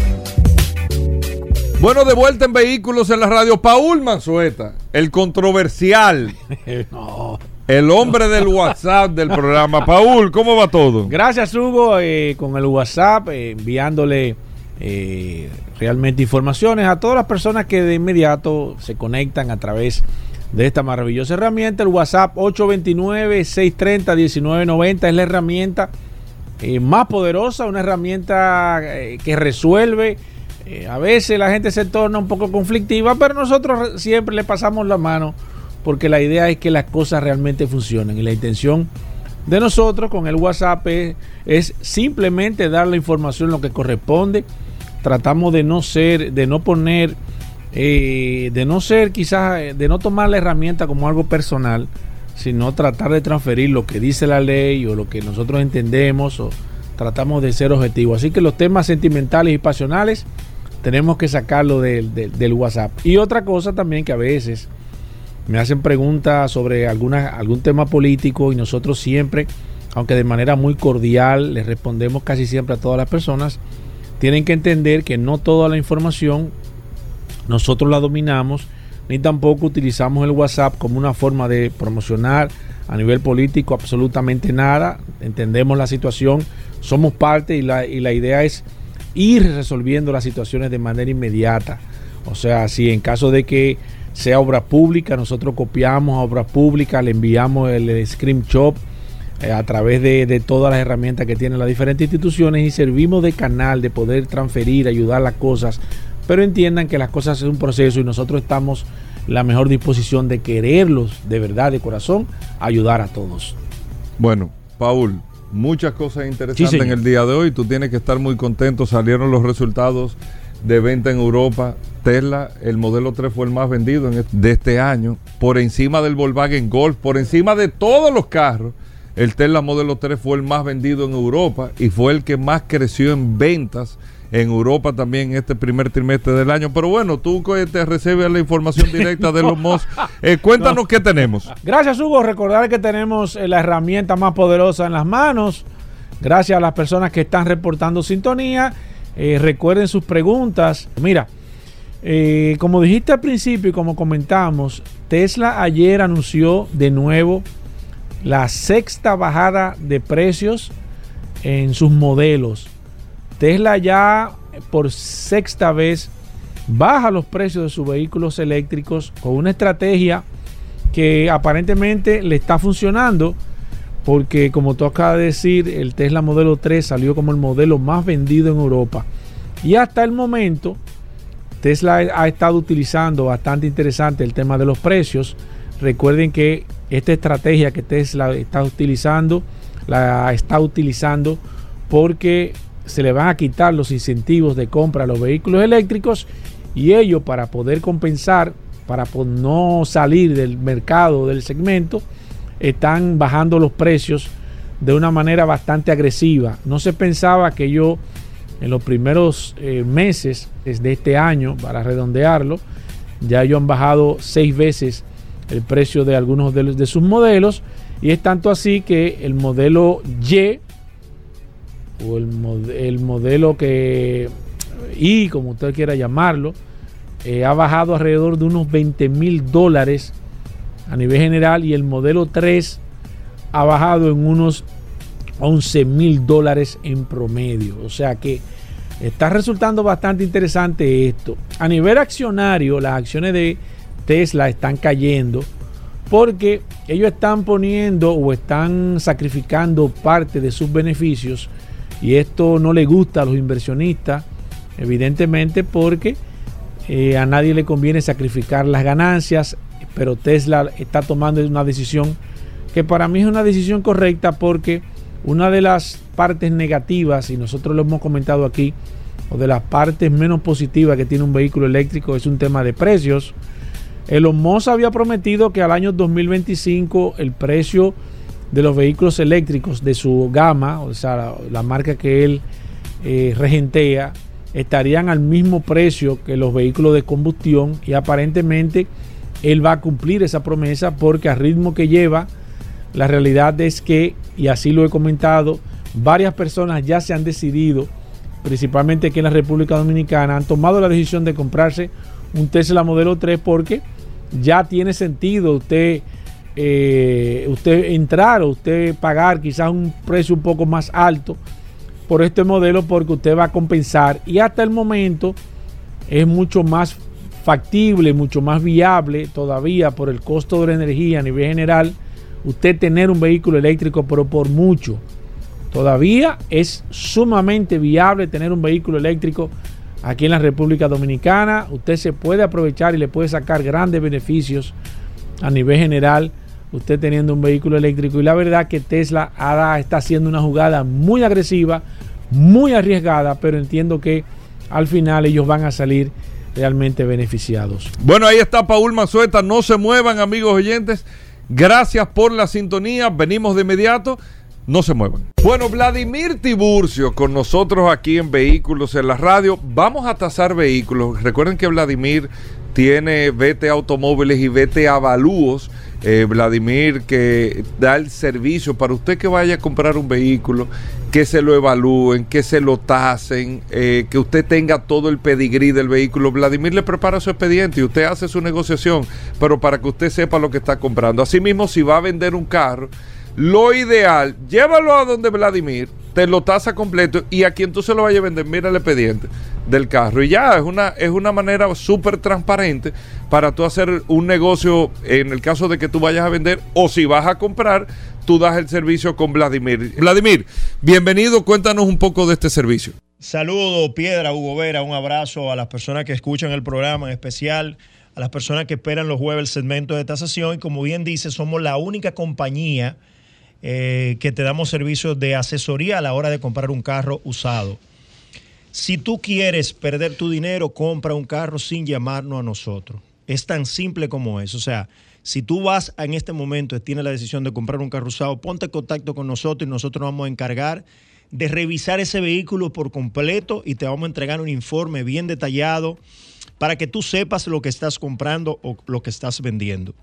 Bueno, de vuelta en Vehículos en la Radio, Paul Manzueta, el controversial, No. el hombre del WhatsApp del programa. Paul, ¿cómo va todo? Gracias, Hugo, eh, con el WhatsApp, eh, enviándole eh, realmente informaciones a todas las personas que de inmediato se conectan a través de esta maravillosa herramienta. El WhatsApp 829-630-1990 es la herramienta eh, más poderosa, una herramienta que resuelve. Eh, a veces la gente se torna un poco conflictiva, pero nosotros re- siempre le pasamos la mano porque la idea es que las cosas realmente funcionen y la intención de nosotros con el WhatsApp es, es simplemente dar la información lo que corresponde. Tratamos de no ser, de no poner, eh, de no ser quizás, eh, de no tomar la herramienta como algo personal, sino tratar de transferir lo que dice la ley o lo que nosotros entendemos o tratamos de ser objetivos. Así que los temas sentimentales y pasionales tenemos que sacarlo del, WhatsApp. Y otra cosa también que a veces me hacen preguntas sobre alguna, algún tema político y nosotros siempre, aunque de manera muy cordial, les respondemos casi siempre a todas las personas, tienen que entender que no toda la información nosotros la dominamos, ni tampoco utilizamos el WhatsApp como una forma de promocionar a nivel político absolutamente nada. Entendemos la situación, somos parte y la, y la idea es ir resolviendo las situaciones de manera inmediata. O sea, si en caso de que sea obra pública, nosotros copiamos obra pública, le enviamos el, screenshot eh, a través de, de todas las herramientas que tienen las diferentes instituciones y servimos de canal de poder transferir, ayudar las cosas, pero entiendan que las cosas es un proceso y nosotros estamos la mejor disposición de quererlos de verdad, de corazón, ayudar a todos. Bueno, Paul, muchas cosas interesantes Sí, en el día de hoy. Tú tienes que estar muy contento. Salieron los resultados de venta en Europa. Tesla, el modelo 3 fue el más vendido en este- de este año. Por encima del Volkswagen Golf, por encima de todos los carros. El Tesla modelo 3 fue el más vendido en Europa y fue el que más creció en ventas en Europa también en este primer trimestre del año. Pero bueno, tú que te recibes la información directa de los Musk, eh, cuéntanos qué tenemos. Gracias Hugo, recordar que tenemos eh, la herramienta más poderosa en las manos. Gracias a las personas que están reportando sintonía. Eh, recuerden sus preguntas. Mira, eh, como dijiste al principio y como comentamos, Tesla ayer anunció de nuevo la sexta bajada de precios en sus modelos. Tesla ya por sexta vez baja los precios de sus vehículos eléctricos con una estrategia que aparentemente le está funcionando porque como tú acabas de decir, el Tesla modelo 3 salió como el modelo más vendido en Europa. Y hasta el momento, Tesla ha estado utilizando bastante interesante el tema de los precios. Recuerden que esta estrategia que Tesla está utilizando, la está utilizando porque se le van a quitar los incentivos de compra a los vehículos eléctricos y ellos para poder compensar, para no salir del mercado, del segmento, están bajando los precios de una manera bastante agresiva. No se pensaba que ellos en los primeros eh, meses de este año, para redondearlo, ya ellos han bajado seis veces el precio de algunos de, de sus modelos y es tanto así que el modelo Y o el, mod- el modelo que I, como usted quiera llamarlo, eh, ha bajado alrededor de unos 20 mil dólares a nivel general y el modelo 3 ha bajado en unos 11 mil dólares en promedio. O sea que está resultando bastante interesante esto. A nivel accionario, las acciones de Tesla están cayendo porque ellos están poniendo o están sacrificando parte de sus beneficios y esto no le gusta a los inversionistas, evidentemente porque eh, a nadie le conviene sacrificar las ganancias, pero Tesla está tomando una decisión que para mí es una decisión correcta porque una de las partes negativas, y nosotros lo hemos comentado aquí, o de las partes menos positivas que tiene un vehículo eléctrico es un tema de precios. Elon Musk había prometido que al año 2025 el precio de los vehículos eléctricos de su gama, o sea, la, marca que él eh, regentea, estarían al mismo precio que los vehículos de combustión y aparentemente él va a cumplir esa promesa porque al ritmo que lleva, la realidad es que, y así lo he comentado, varias personas ya se han decidido, principalmente aquí en la República Dominicana, han tomado la decisión de comprarse un Tesla modelo 3 porque ya tiene sentido usted, eh, usted entrar o usted pagar quizás un precio un poco más alto por este modelo porque usted va a compensar y hasta el momento es mucho más factible, mucho más viable todavía por el costo de la energía a nivel general, usted tener un vehículo eléctrico, pero por mucho. Todavía es sumamente viable tener un vehículo eléctrico aquí en la República Dominicana. Usted se puede aprovechar y le puede sacar grandes beneficios a nivel general usted teniendo un vehículo eléctrico. Y la verdad que Tesla está haciendo una jugada muy agresiva, muy arriesgada, pero entiendo que al final ellos van a salir realmente beneficiados. Bueno, ahí está Paul Mazueta. No se muevan, amigos oyentes. Gracias por la sintonía. Venimos de inmediato. No se muevan. Bueno, Vladimir Tiburcio con nosotros aquí en Vehículos en la Radio. Vamos a tasar vehículos. Recuerden que Vladimir tiene VT Automóviles y VT Avalúos. Eh, Vladimir que da el servicio para usted que vaya a comprar un vehículo, que se lo evalúen, que se lo tasen, eh, que usted tenga todo el pedigrí del vehículo. Vladimir le prepara su expediente y usted hace su negociación, pero para que usted sepa lo que está comprando. Asimismo, si va a vender un carro, lo ideal, llévalo a donde Vladimir, te lo tasa completo y a quien tú se lo vayas a vender, mira el expediente del carro. Y ya es una, es una manera súper transparente para tú hacer un negocio en el caso de que tú vayas a vender o si vas a comprar, tú das el servicio con Vladimir. Vladimir, bienvenido, cuéntanos un poco de este servicio. Saludos, Piedra, Hugo Vera, un abrazo a las personas que escuchan el programa, en especial a las personas que esperan los jueves el segmento de tasación. Y como bien dice, somos la única compañía eh, que te damos servicios de asesoría a la hora de comprar un carro usado. Si tú quieres perder tu dinero, compra un carro sin llamarnos a nosotros. Es tan simple como eso. O sea, si tú vas en este momento, tienes la decisión de comprar un carro usado, ponte en contacto con nosotros y nosotros nos vamos a encargar de revisar ese vehículo por completo y te vamos a entregar un informe bien detallado para que tú sepas lo que estás comprando o lo que estás vendiendo.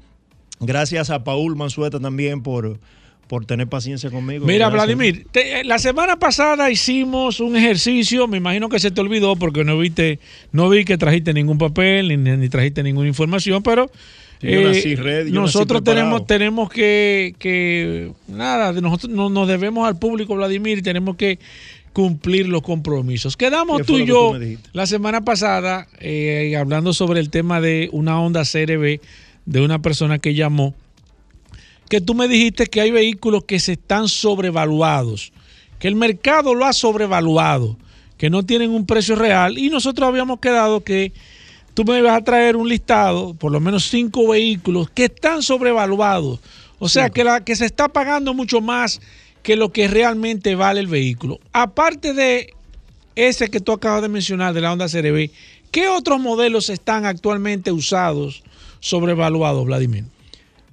Gracias a Paul Mansueta también por, por tener paciencia conmigo. Mira. Vladimir, te- eh, la semana pasada hicimos un ejercicio, me imagino que se te olvidó porque no viste, no vi que trajiste ningún papel ni, ni trajiste ninguna información, pero Yo nací ready, yo nací nosotros tenemos, tenemos que, que nada, nosotros no- nos debemos al público, Vladimir, y tenemos que cumplir los compromisos. Quedamos ¿Qué tú y yo tú la semana pasada eh, hablando sobre el tema de una Honda CRB de una persona que llamó que tú me dijiste que hay vehículos que se están sobrevaluados, que el mercado lo ha sobrevaluado, que no tienen un precio real y nosotros habíamos quedado que tú me ibas a traer un listado, por lo menos cinco vehículos que están sobrevaluados, o sea que, la, que se está pagando mucho más que lo que realmente vale el vehículo. Aparte de ese que tú acabas de mencionar de la Honda CRB, ¿qué otros modelos están actualmente usados sobrevaluados, Vladimir?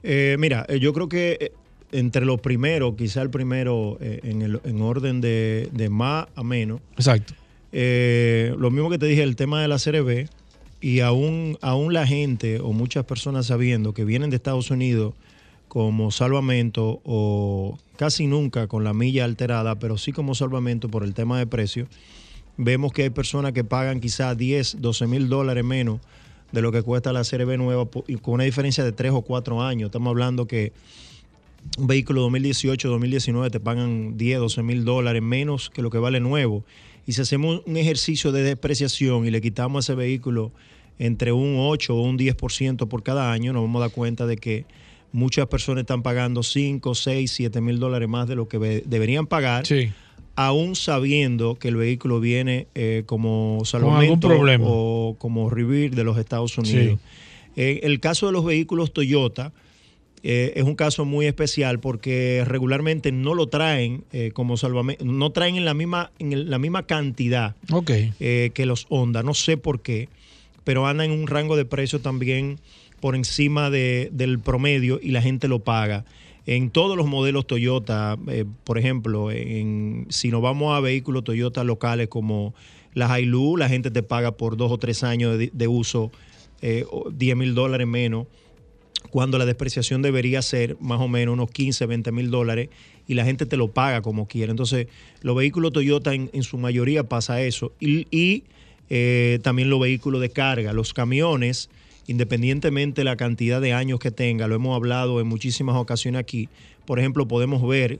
Eh, mira, eh, yo creo que eh, entre los primeros, quizá el primero eh, en, el- en orden de, de más a menos, Exacto. eh, lo mismo que te dije, el tema de la CRB, y aún, aún la gente o muchas personas sabiendo que vienen de Estados Unidos como salvamento o casi nunca con la milla alterada, pero sí como salvamento por el tema de precio, vemos que hay personas que pagan quizás 10, 12 mil dólares menos de lo que cuesta la CRB nueva po- y con una diferencia de 3 o 4 años. Estamos hablando que un vehículo 2018, 2019 te pagan 10, 12 mil dólares menos que lo que vale nuevo. Y si hacemos un ejercicio de depreciación y le quitamos a ese vehículo entre un 8 o un 10% por cada año, nos vamos a dar cuenta de que muchas personas están pagando 5, 6, 7 mil dólares más de lo que deberían pagar, Sí. Aún sabiendo que el vehículo viene eh, como salvamento problema. o como revir de los Estados Unidos. Eh, el caso de los vehículos Toyota eh, es un caso muy especial porque regularmente no lo traen eh, como salvamento, no traen en la misma, en la misma cantidad Ok. eh, que los Honda. No sé por qué, pero andan en un rango de precio también por encima de- del promedio y la gente lo paga. En todos los modelos Toyota, eh, por ejemplo, en, si nos vamos a vehículos Toyota locales como la Hilux, la gente te paga por dos o tres años de, uso eh, o 10 mil dólares menos cuando la depreciación debería ser más o menos unos 15, 20 mil dólares y la gente te lo paga como quiera. Entonces, los vehículos Toyota en, en su mayoría pasa eso. Y, y, eh, también los vehículos de carga, los camiones, independientemente de la cantidad de años que tenga, lo hemos hablado en muchísimas ocasiones aquí. Por ejemplo, podemos ver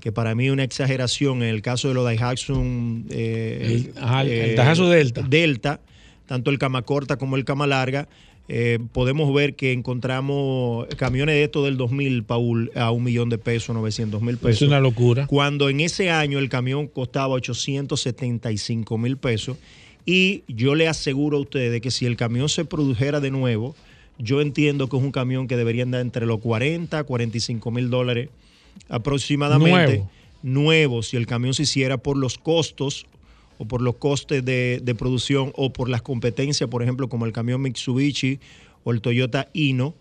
que para mí es una exageración en el caso de los Daihatsu eh, El- ajá, el Daihatsu Delta. Delta, tanto el cama corta como el cama larga, eh, podemos ver que encontramos camiones de estos del 2000, Paul, a un millón de pesos, 900 mil pesos. Es una locura. Cuando en ese año el camión costaba 875 mil pesos. Y yo le aseguro a ustedes que si el camión se produjera de nuevo, yo entiendo que es un camión que debería andar entre los 40 45 mil dólares aproximadamente. Nuevo. Nuevo, si el camión se hiciera por los costos o por los costes de, de producción o por las competencias, por ejemplo, como el camión Mitsubishi o el Toyota Ino,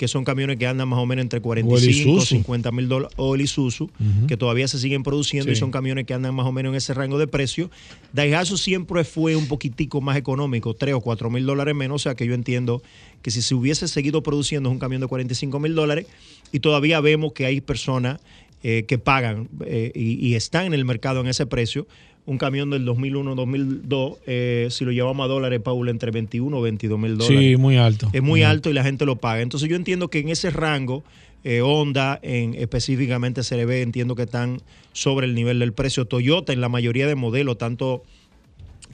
que son camiones que andan más o menos entre 45 Isuzu. 50 mil dólares, o el Isuzu, que todavía se siguen produciendo Sí. y son camiones que andan más o menos en ese rango de precio. Daihatsu siempre fue un poquitico más económico, 3 o 4 mil dólares menos, o sea que yo entiendo que si se hubiese seguido produciendo es un camión de 45 mil dólares y todavía vemos que hay personas eh, que pagan eh, y, y están en el mercado en ese precio. Un camión del 2001-2002, eh, si lo llevamos a dólares, Paul, entre 21 o 22 mil dólares Sí, muy alto. es muy alto y la gente lo paga. Entonces yo entiendo que en ese rango eh, Honda en, específicamente ve, entiendo que están sobre el nivel del precio. Toyota en la mayoría de modelos, tanto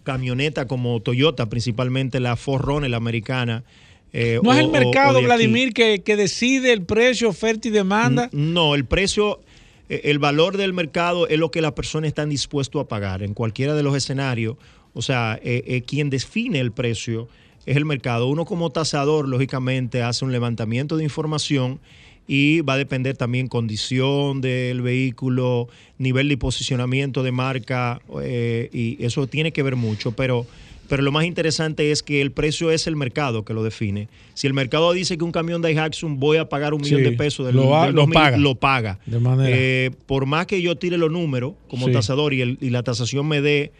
camioneta como Toyota, principalmente la Forerunner, la americana. eh, No es el mercado. Vladimir, que, que decide el precio, oferta y demanda. No, el precio, el valor del mercado es lo que las personas están dispuestas a pagar en cualquiera de los escenarios. O sea, eh, eh, quien define el precio es el mercado. Uno como tasador, lógicamente, hace un levantamiento de información y va a depender también condición del vehículo, nivel de posicionamiento de marca, eh, y eso tiene que ver mucho, pero, pero lo más interesante es que el precio es el mercado que lo define. Si el mercado dice que un camión de Daihatsu voy a pagar un millón de pesos del, lo del lo 2000, paga. lo paga. De manera. Eh, por más que yo tire los números como Sí. tasador y, el- y la tasación me dé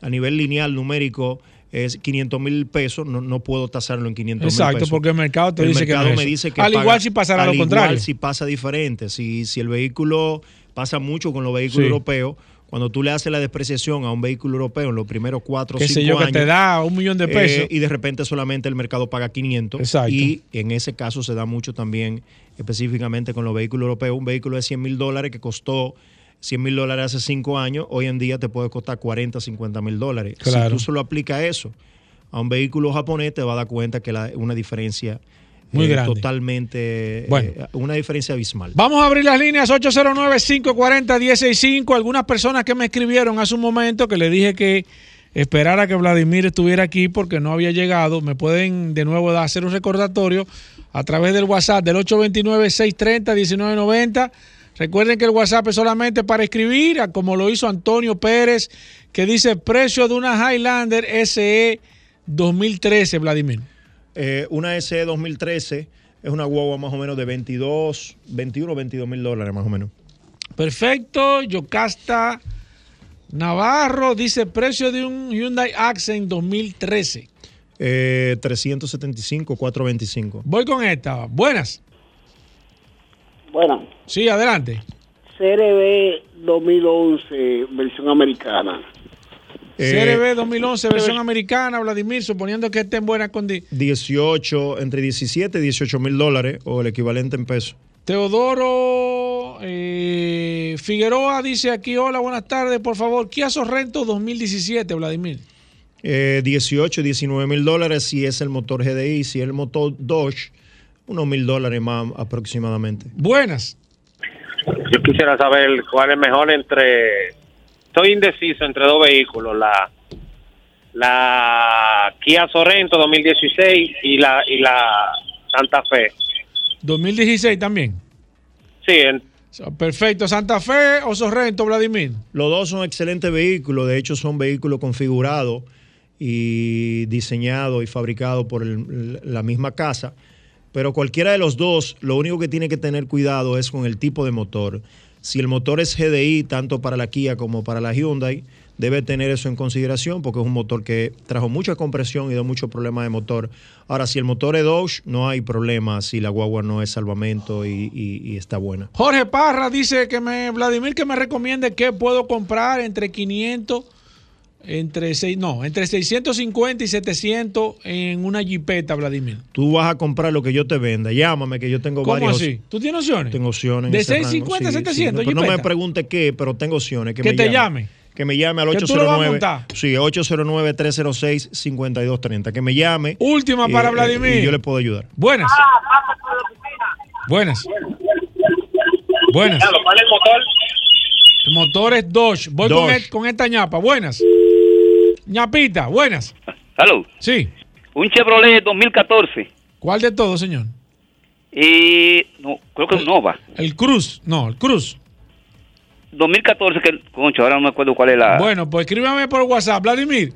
a nivel lineal numérico es 500 mil pesos, no, no puedo tasarlo en 500 mil pesos. Exacto, porque el mercado te El dice que no es me eso. dice que Al paga- igual si pasara al lo contrario. igual si pasa diferente. Si, si el vehículo pasa mucho con los vehículos Sí. europeos, cuando tú le haces la despreciación a un vehículo europeo en los primeros cuatro o cinco sé yo, que años, te da un millón de eh, pesos. y de repente solamente el mercado paga 500. Exacto. Y en ese caso se da mucho también, específicamente con los vehículos europeos. Un vehículo de 100 mil dólares que costó 100 mil dólares hace cinco años, hoy en día te puede costar 40, 50 mil dólares. Claro. Si tú solo aplicas eso a un vehículo japonés, te vas a dar cuenta que la, una diferencia Muy eh, grande. totalmente, Bueno. eh, una diferencia abismal. Vamos a abrir las líneas 809-540-165. Algunas personas que me escribieron hace un momento que le dije que esperara que Vladimir estuviera aquí porque no había llegado. Me pueden de nuevo hacer un recordatorio a través del WhatsApp del 829-630-1990. Recuerden que el WhatsApp es solamente para escribir, como lo hizo Antonio Pérez, que dice precio de una Highlander SE 2013, Vladimir. Eh, una SE 2013 es una guagua más o menos de 22, 21, 22 mil dólares más o menos. Perfecto, Yocasta Navarro dice precio de un Hyundai Accent 2013. Eh, 375, 425. Voy con esta. Buenas. Bueno, Sí, adelante. CRB 2011, versión americana. Eh, CRB 2011, versión americana, Vladimir, suponiendo que esté en buena condición. 18, entre 17 y 18 mil dólares o el equivalente en pesos. Teodoro eh, Figueroa dice aquí, hola, buenas tardes, por favor, Kia Sorrento 2017, Vladimir. Eh, 18, 19 mil dólares si es el motor GDI, si es el motor Dodge, unos mil dólares más aproximadamente. Buenas. Yo quisiera saber cuál es mejor entre. Estoy indeciso entre dos vehículos, la la Kia Sorrento 2016 y la y la Santa Fe. 2016 también. Sí, en- Perfecto, Santa Fe o Sorrento, Vladimir. Los dos son excelentes vehículos, de hecho son vehículos configurados y diseñados y fabricados por el- la misma casa, pero cualquiera de los dos, lo único que tiene que tener cuidado es con el tipo de motor. Si el motor es GDI, tanto para la Kia como para la Hyundai, debe tener eso en consideración porque es un motor que trajo mucha compresión y da muchos problemas de motor. Ahora, si el motor es Dodge, no hay problema si la guagua no es salvamento y, y- está buena. Jorge Parra dice que me, Vladimir, que me recomiende qué puedo comprar entre 500, entre seis, no, entre 650 y 700 en una jipeta, Vladimir. Tú vas a comprar lo que yo te venda. Llámame que yo tengo ¿Cómo varios. así? ¿Tú tienes opciones? Tengo opciones. ¿De ese rango. 650 a Sí, sí. 700 No, no me pregunte qué, pero tengo opciones. Que, Que me te llame. Que me llame al Que tú lo vas a 809. montar. Sí, 809-306-5230. Que me llame. Última para eh, Vladimir. Y yo le puedo ayudar. Buenas. Buenas. Buenas. ¿Cuál es el motor? El motor es Dodge. Voy Con, Dodge. e- con esta ñapa. Buenas. Ñapita, buenas. Salud. Sí. Un Chevrolet 2014. ¿Cuál de todos, señor? Y no, creo que es un Nova. El Cruz. No, el Cruz. 2014, que, concho, ahora no me acuerdo cuál es la. Bueno, pues escríbame por WhatsApp, Vladimir.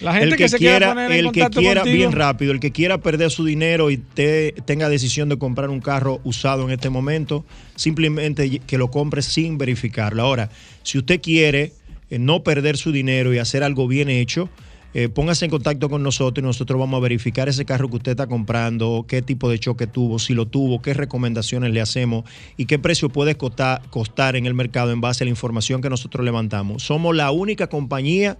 La gente el que, que, se quiera, quiera poner en el que quiera contigo. bien rápido, el que quiera perder su dinero y te, tenga decisión de comprar un carro usado en este momento, simplemente que lo compre sin verificarlo. Ahora, si usted quiere eh, no perder su dinero y hacer algo bien hecho, eh, póngase en contacto con nosotros y nosotros vamos a verificar ese carro que usted está comprando, qué tipo de choque tuvo, si lo tuvo, qué recomendaciones le hacemos y qué precio puede costar, costar en el mercado en base a la información que nosotros levantamos. Somos la única compañía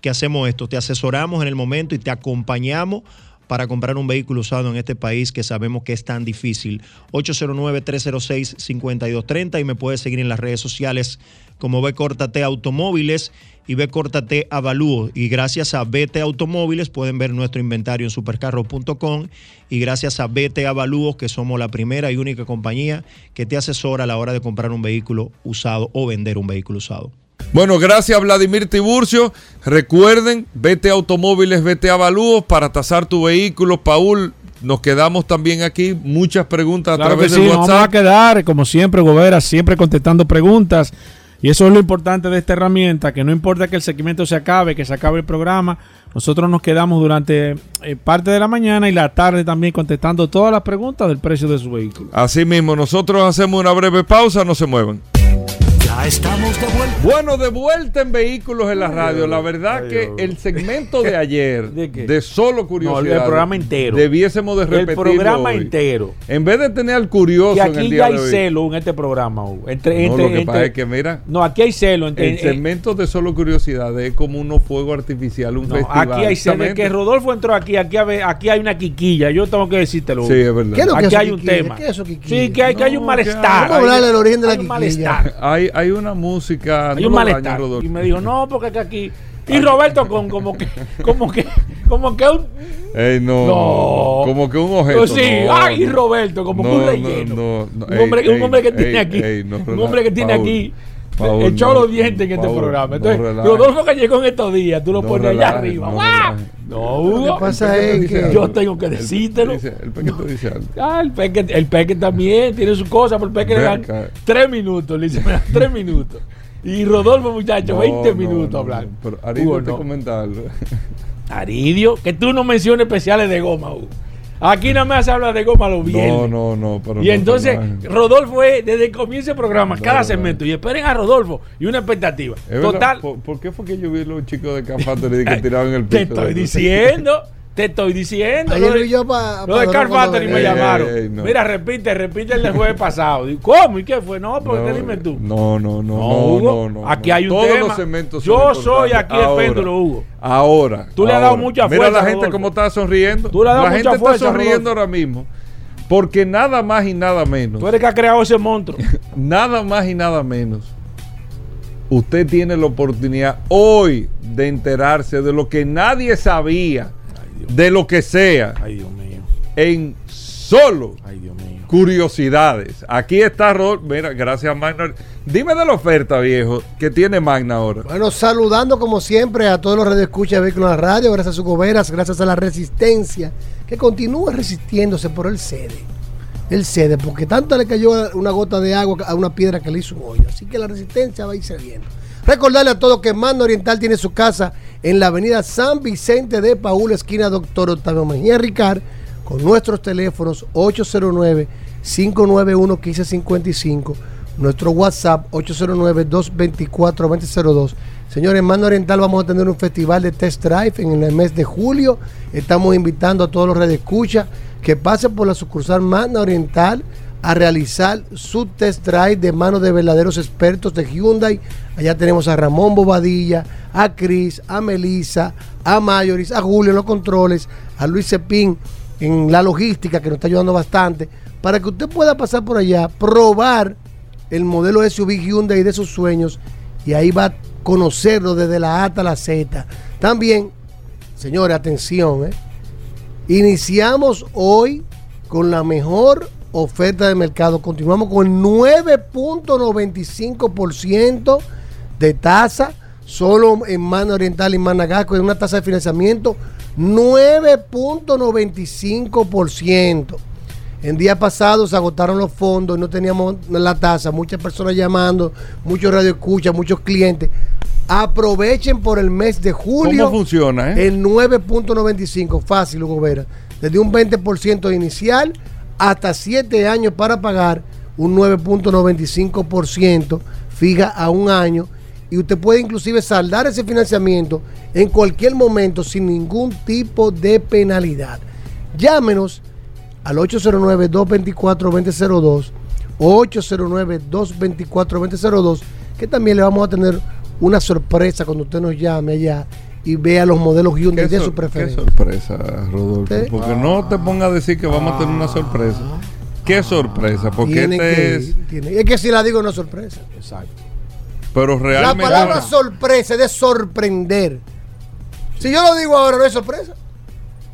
que hacemos esto, te asesoramos en el momento y te acompañamos para comprar un vehículo usado en este país que sabemos que es tan difícil. 809-306-5230 y me puedes seguir en las redes sociales como B Córtate Automóviles y B Córtate Avalúo. Y gracias a BT Automóviles pueden ver nuestro inventario en supercarro.com y gracias a BT Avalúos que somos la primera y única compañía que te asesora a la hora de comprar un vehículo usado o vender un vehículo usado. Bueno, gracias Vladimir Tiburcio. Recuerden, vete a automóviles, vete a avalúos para tasar tu vehículo. Paul, nos quedamos también aquí. Muchas preguntas Claro a que través sí, del nos vamos a WhatsApp. quedar, como siempre, Gobera, siempre contestando preguntas. Y eso es lo importante de esta herramienta, que no importa que el segmento se acabe, que se acabe el programa, nosotros nos quedamos durante eh, parte de la mañana y la tarde también contestando todas las preguntas del precio de su vehículo. Así mismo, nosotros hacemos una breve pausa, no se muevan. Ya estamos de vuelta. Bueno, de vuelta en Vehículos en la Radio. La verdad que el segmento de ayer, ¿De, solo curiosidad, el programa entero. debiésemos de El repetirlo programa hoy. entero. En vez de tener al curioso Que en el aquí día ya hay de hoy. celo en este programa. Hugo. Entre, No, entre- lo que entre- pasa es que, mira, No, aquí hay celo. Entre, el eh, segmento de solo curiosidad es como unos fuegos artificiales, un no, festival. aquí hay celo. Exactamente. que Rodolfo entró aquí, aquí, hay- aquí hay una quiquilla. Yo tengo que decírtelo. Sí, es verdad. ¿Qué es lo que Aquí es hay un tema. ¿Qué es eso? Sí, que hay, que hay un No, malestar. Vamos a hablar del origen de la hay un quiquilla. malestar. Hay, hay una música. Hay no un malestar. Y me dijo, no, porque que aquí. Y Roberto con como que, como que, como que un. Ey, no, como que un objeto. Pues sí, no, ay, no. Roberto, como que un no, relleno. no, no, un, ey, hombre, un hombre que ey, tiene aquí. un hombre que tiene Paul, aquí. Paul, echó no, los dientes en este programa. no Entonces, relaje. Rodolfo que llegó en estos días, tú lo No pones allá arriba. no. No, Hugo. que pasa es que-. Yo tengo que El- decírtelo. El peque te dice algo. Ah, el peque, el peque también tiene su cosa, pero el peque le dan tres minutos, le dice, me dan tres minutos. Y Rodolfo, muchacho, No, 20 no, minutos no, hablando. no, Pero Aridio Hugo, te no. comenta algo. Aridio, que tú no menciones especiales de goma, Hugo. Aquí nada más se habla de goma los viernes. No, no, no. Pero y no entonces. Rodolfo es desde el comienzo del programa, No, cada segmento. Y esperen a Rodolfo y una expectativa. Es verdad, Total, ¿por, por qué fue que yo vi los chicos de Cafatori que tiraban el te piso? estoy diciendo. Te estoy diciendo. Ayer lo de- yo pa- lo de Carl me llamaron. ey, ey, no. Mira, repite, repite el del jueves pasado. Digo, ¿Cómo? ¿Y qué fue? No, porque No, dime tú. No, no, no, No, no, Hugo, no, no, aquí hay un Todos tema. los segmentos Yo soy aquí el Ahora, péndulo, Hugo. Ahora. Tú le has dado mucha Mira fuerza, la gente cómo está sonriendo. Tú le has dado la mucha gente fuerza, está sonriendo Rodolfo. ahora mismo. Porque nada más y nada menos. Tú eres que has creado ese monstruo. Nada más y nada menos. Usted tiene la oportunidad hoy de enterarse de lo que nadie sabía, de lo que sea, Ay, Dios mío. en solo Ay, Dios mío. curiosidades. Aquí está Rol. Mira, gracias Magna. Dime de la oferta, viejo, que tiene Magna ahora. Bueno, saludando como siempre a todos los radioescuchas de Vehículos en la Radio, gracias a sus goberas, gracias a la resistencia, que continúa resistiéndose por el cede. El cede, porque tanto le cayó una gota de agua a una piedra que le hizo un hoyo. Así que la resistencia va a ir viendo. Recordarle a todos que Mando Oriental tiene su casa en la avenida San Vicente de Paúl, esquina Doctor Octavio Mejía Ricard, con nuestros teléfonos 809-591-1555, nuestro WhatsApp 809-224-2002. Señores, en Mando Oriental vamos a tener un festival de test drive en el mes de julio. Estamos invitando a todos los redescuchas que pasen por la sucursal Mando Oriental a realizar su test drive de manos de verdaderos expertos de Hyundai. Allá tenemos a Ramón Bobadilla, a Cris, a Melissa, a Mayoris, a Julio en los controles, a Luis Cepín en la logística que nos está ayudando bastante, para que usted pueda pasar por allá, probar el modelo SUV Hyundai de sus sueños y ahí va a conocerlo desde la A hasta la Z. También, señores, atención, ¿eh? iniciamos hoy con la mejor oferta de mercado. Continuamos con el 9.95% de tasa, solo en Mano Oriental y Managasco, en una tasa de financiamiento 9.95%. En día pasado se agotaron los fondos y no teníamos la tasa. Muchas personas llamando, muchos radioescuchas, muchos clientes. Aprovechen por el mes de julio. ¿Cómo funciona, eh? El 9.95, fácil, Hugo Vera. Desde un 20% inicial hasta 7 años para pagar un 9.95% fija a un año y usted puede inclusive saldar ese financiamiento en cualquier momento sin ningún tipo de penalidad. Llámenos al 809-224-2002 o 809-224-2002 que también le vamos a tener una sorpresa cuando usted nos llame allá y vea los modelos Hyundai Qué de su Qué preferencia. sorpresa, Rodolfo. Porque no te pongas a decir que vamos a tener una sorpresa. Qué sorpresa, porque este que es. es que si la digo no es sorpresa. Exacto. Pero La realmente. palabra sorpresa es de sorprender. Si yo lo digo ahora, no es sorpresa.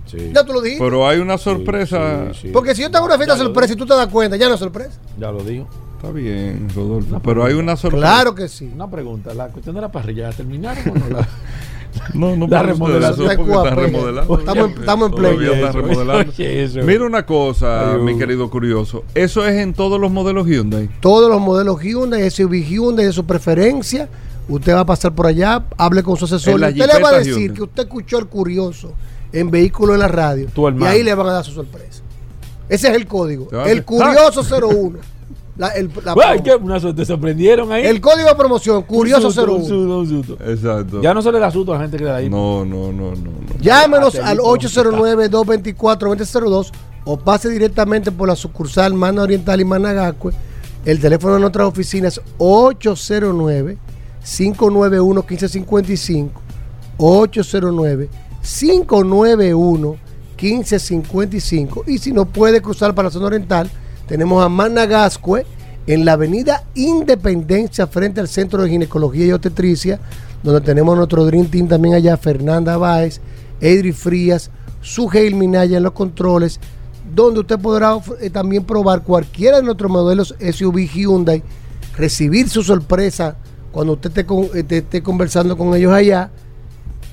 Sí. Ya tú lo dijiste. Pero hay una sorpresa. Porque si yo tengo una fiesta sorpresa y tú te das cuenta, ya no es sorpresa. Ya lo dijo. Está bien, Rodolfo. Pero hay una sorpresa. Claro que sí. Una pregunta, la cuestión de la parrilla, ¿la terminaron o no la? No, no La remodelación. eso porque remodelando. estamos en- estamos remodelando. oye, eso. Mira una cosa, Ay, mi querido curioso. Eso es en todos los modelos Hyundai. Todos los modelos Hyundai, SUV Hyundai de su preferencia. Usted va a pasar por allá, hable con su asesor. Y Usted le va a decir Hyundai. que usted escuchó el curioso en vehículo en la radio. Tu y ahí le van a dar su sorpresa. Ese es el código. El curioso 01. La- el, la qué una suerte, te sorprendieron ahí. el código de promoción, curioso Un susto, un 01. susto, un susto. Exacto. Ya no se le da susto a la gente que le da ahí. No, no, no, no. no. Llámenos Ah, al te 809-224-2002 o pase directamente por la sucursal Mana Oriental y Managacue. El teléfono de nuestras oficinas 809-591-1555. 809-591-1555. Y si no puede cruzar para la zona oriental, tenemos a Managascue en la avenida Independencia frente al Centro de Ginecología y Obstetricia, donde tenemos nuestro Dream Team también allá, Fernanda Báez, Edri Frías, Sugeil Minaya en los controles, donde usted podrá eh, también probar cualquiera de nuestros modelos SUV Hyundai, recibir su sorpresa cuando usted esté, con- esté- conversando con ellos allá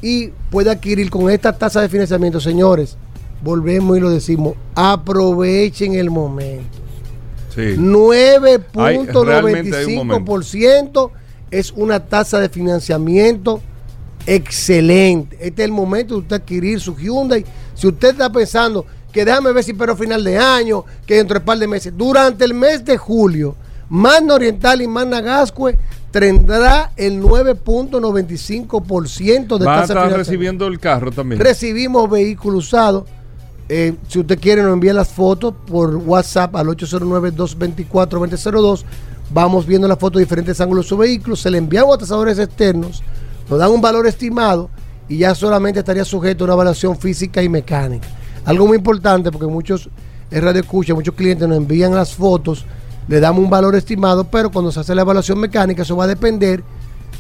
y puede adquirir con esta tasa de financiamiento, señores. Volvemos y lo decimos, aprovechen el momento. Sí. Hay- realmente hay un momento. 9.95% es una tasa de financiamiento excelente. Este es el momento de usted adquirir su Hyundai. Si usted está pensando que déjame ver si pero final de año, que dentro de un par de meses, durante el mes de julio, Magna Oriental y Magna Gascue tendrá el 9.95% de Va a tasa de estar recibiendo el carro también. Recibimos vehículo usado. Eh, si usted quiere, nos envía las fotos por WhatsApp al 809-224-2002. Vamos viendo las fotos de diferentes ángulos de su vehículo. Se le enviamos a tasadores externos. Nos dan un valor estimado y ya solamente estaría sujeto a una evaluación física y mecánica. Algo muy importante porque muchos radio escucha, muchos clientes nos envían las fotos, le damos un valor estimado, pero cuando se hace la evaluación mecánica, eso va a depender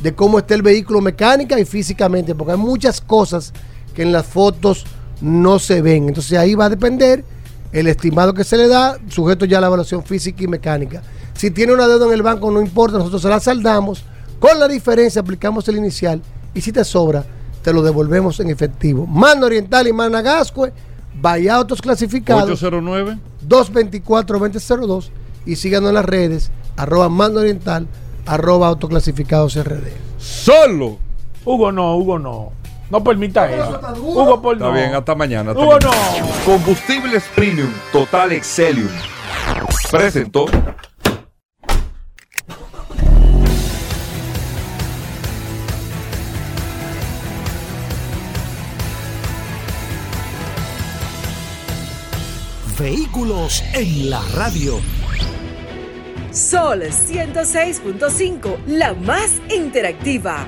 de cómo esté el vehículo mecánica y físicamente, porque hay muchas cosas que en las fotos no se ven. Entonces ahí va a depender el estimado que se le da, sujeto ya a la evaluación física y mecánica. Si tiene una deuda en el banco, no importa, nosotros se la saldamos. Con la diferencia aplicamos el inicial y si te sobra, te lo devolvemos en efectivo. Mano Oriental y Managascue, vaya autos clasificados. 809 224-2002 y síganos en las redes, arroba Mando Oriental, arroba autoclasificados RD. Solo. Hugo no, Hugo no. No permita eso. Hugo por Está no. bien, hasta mañana. hasta Hugo mañana. no. Combustibles Premium Total Excelium. Presentó. Vehículos en la radio. Sol 106.5, la más interactiva.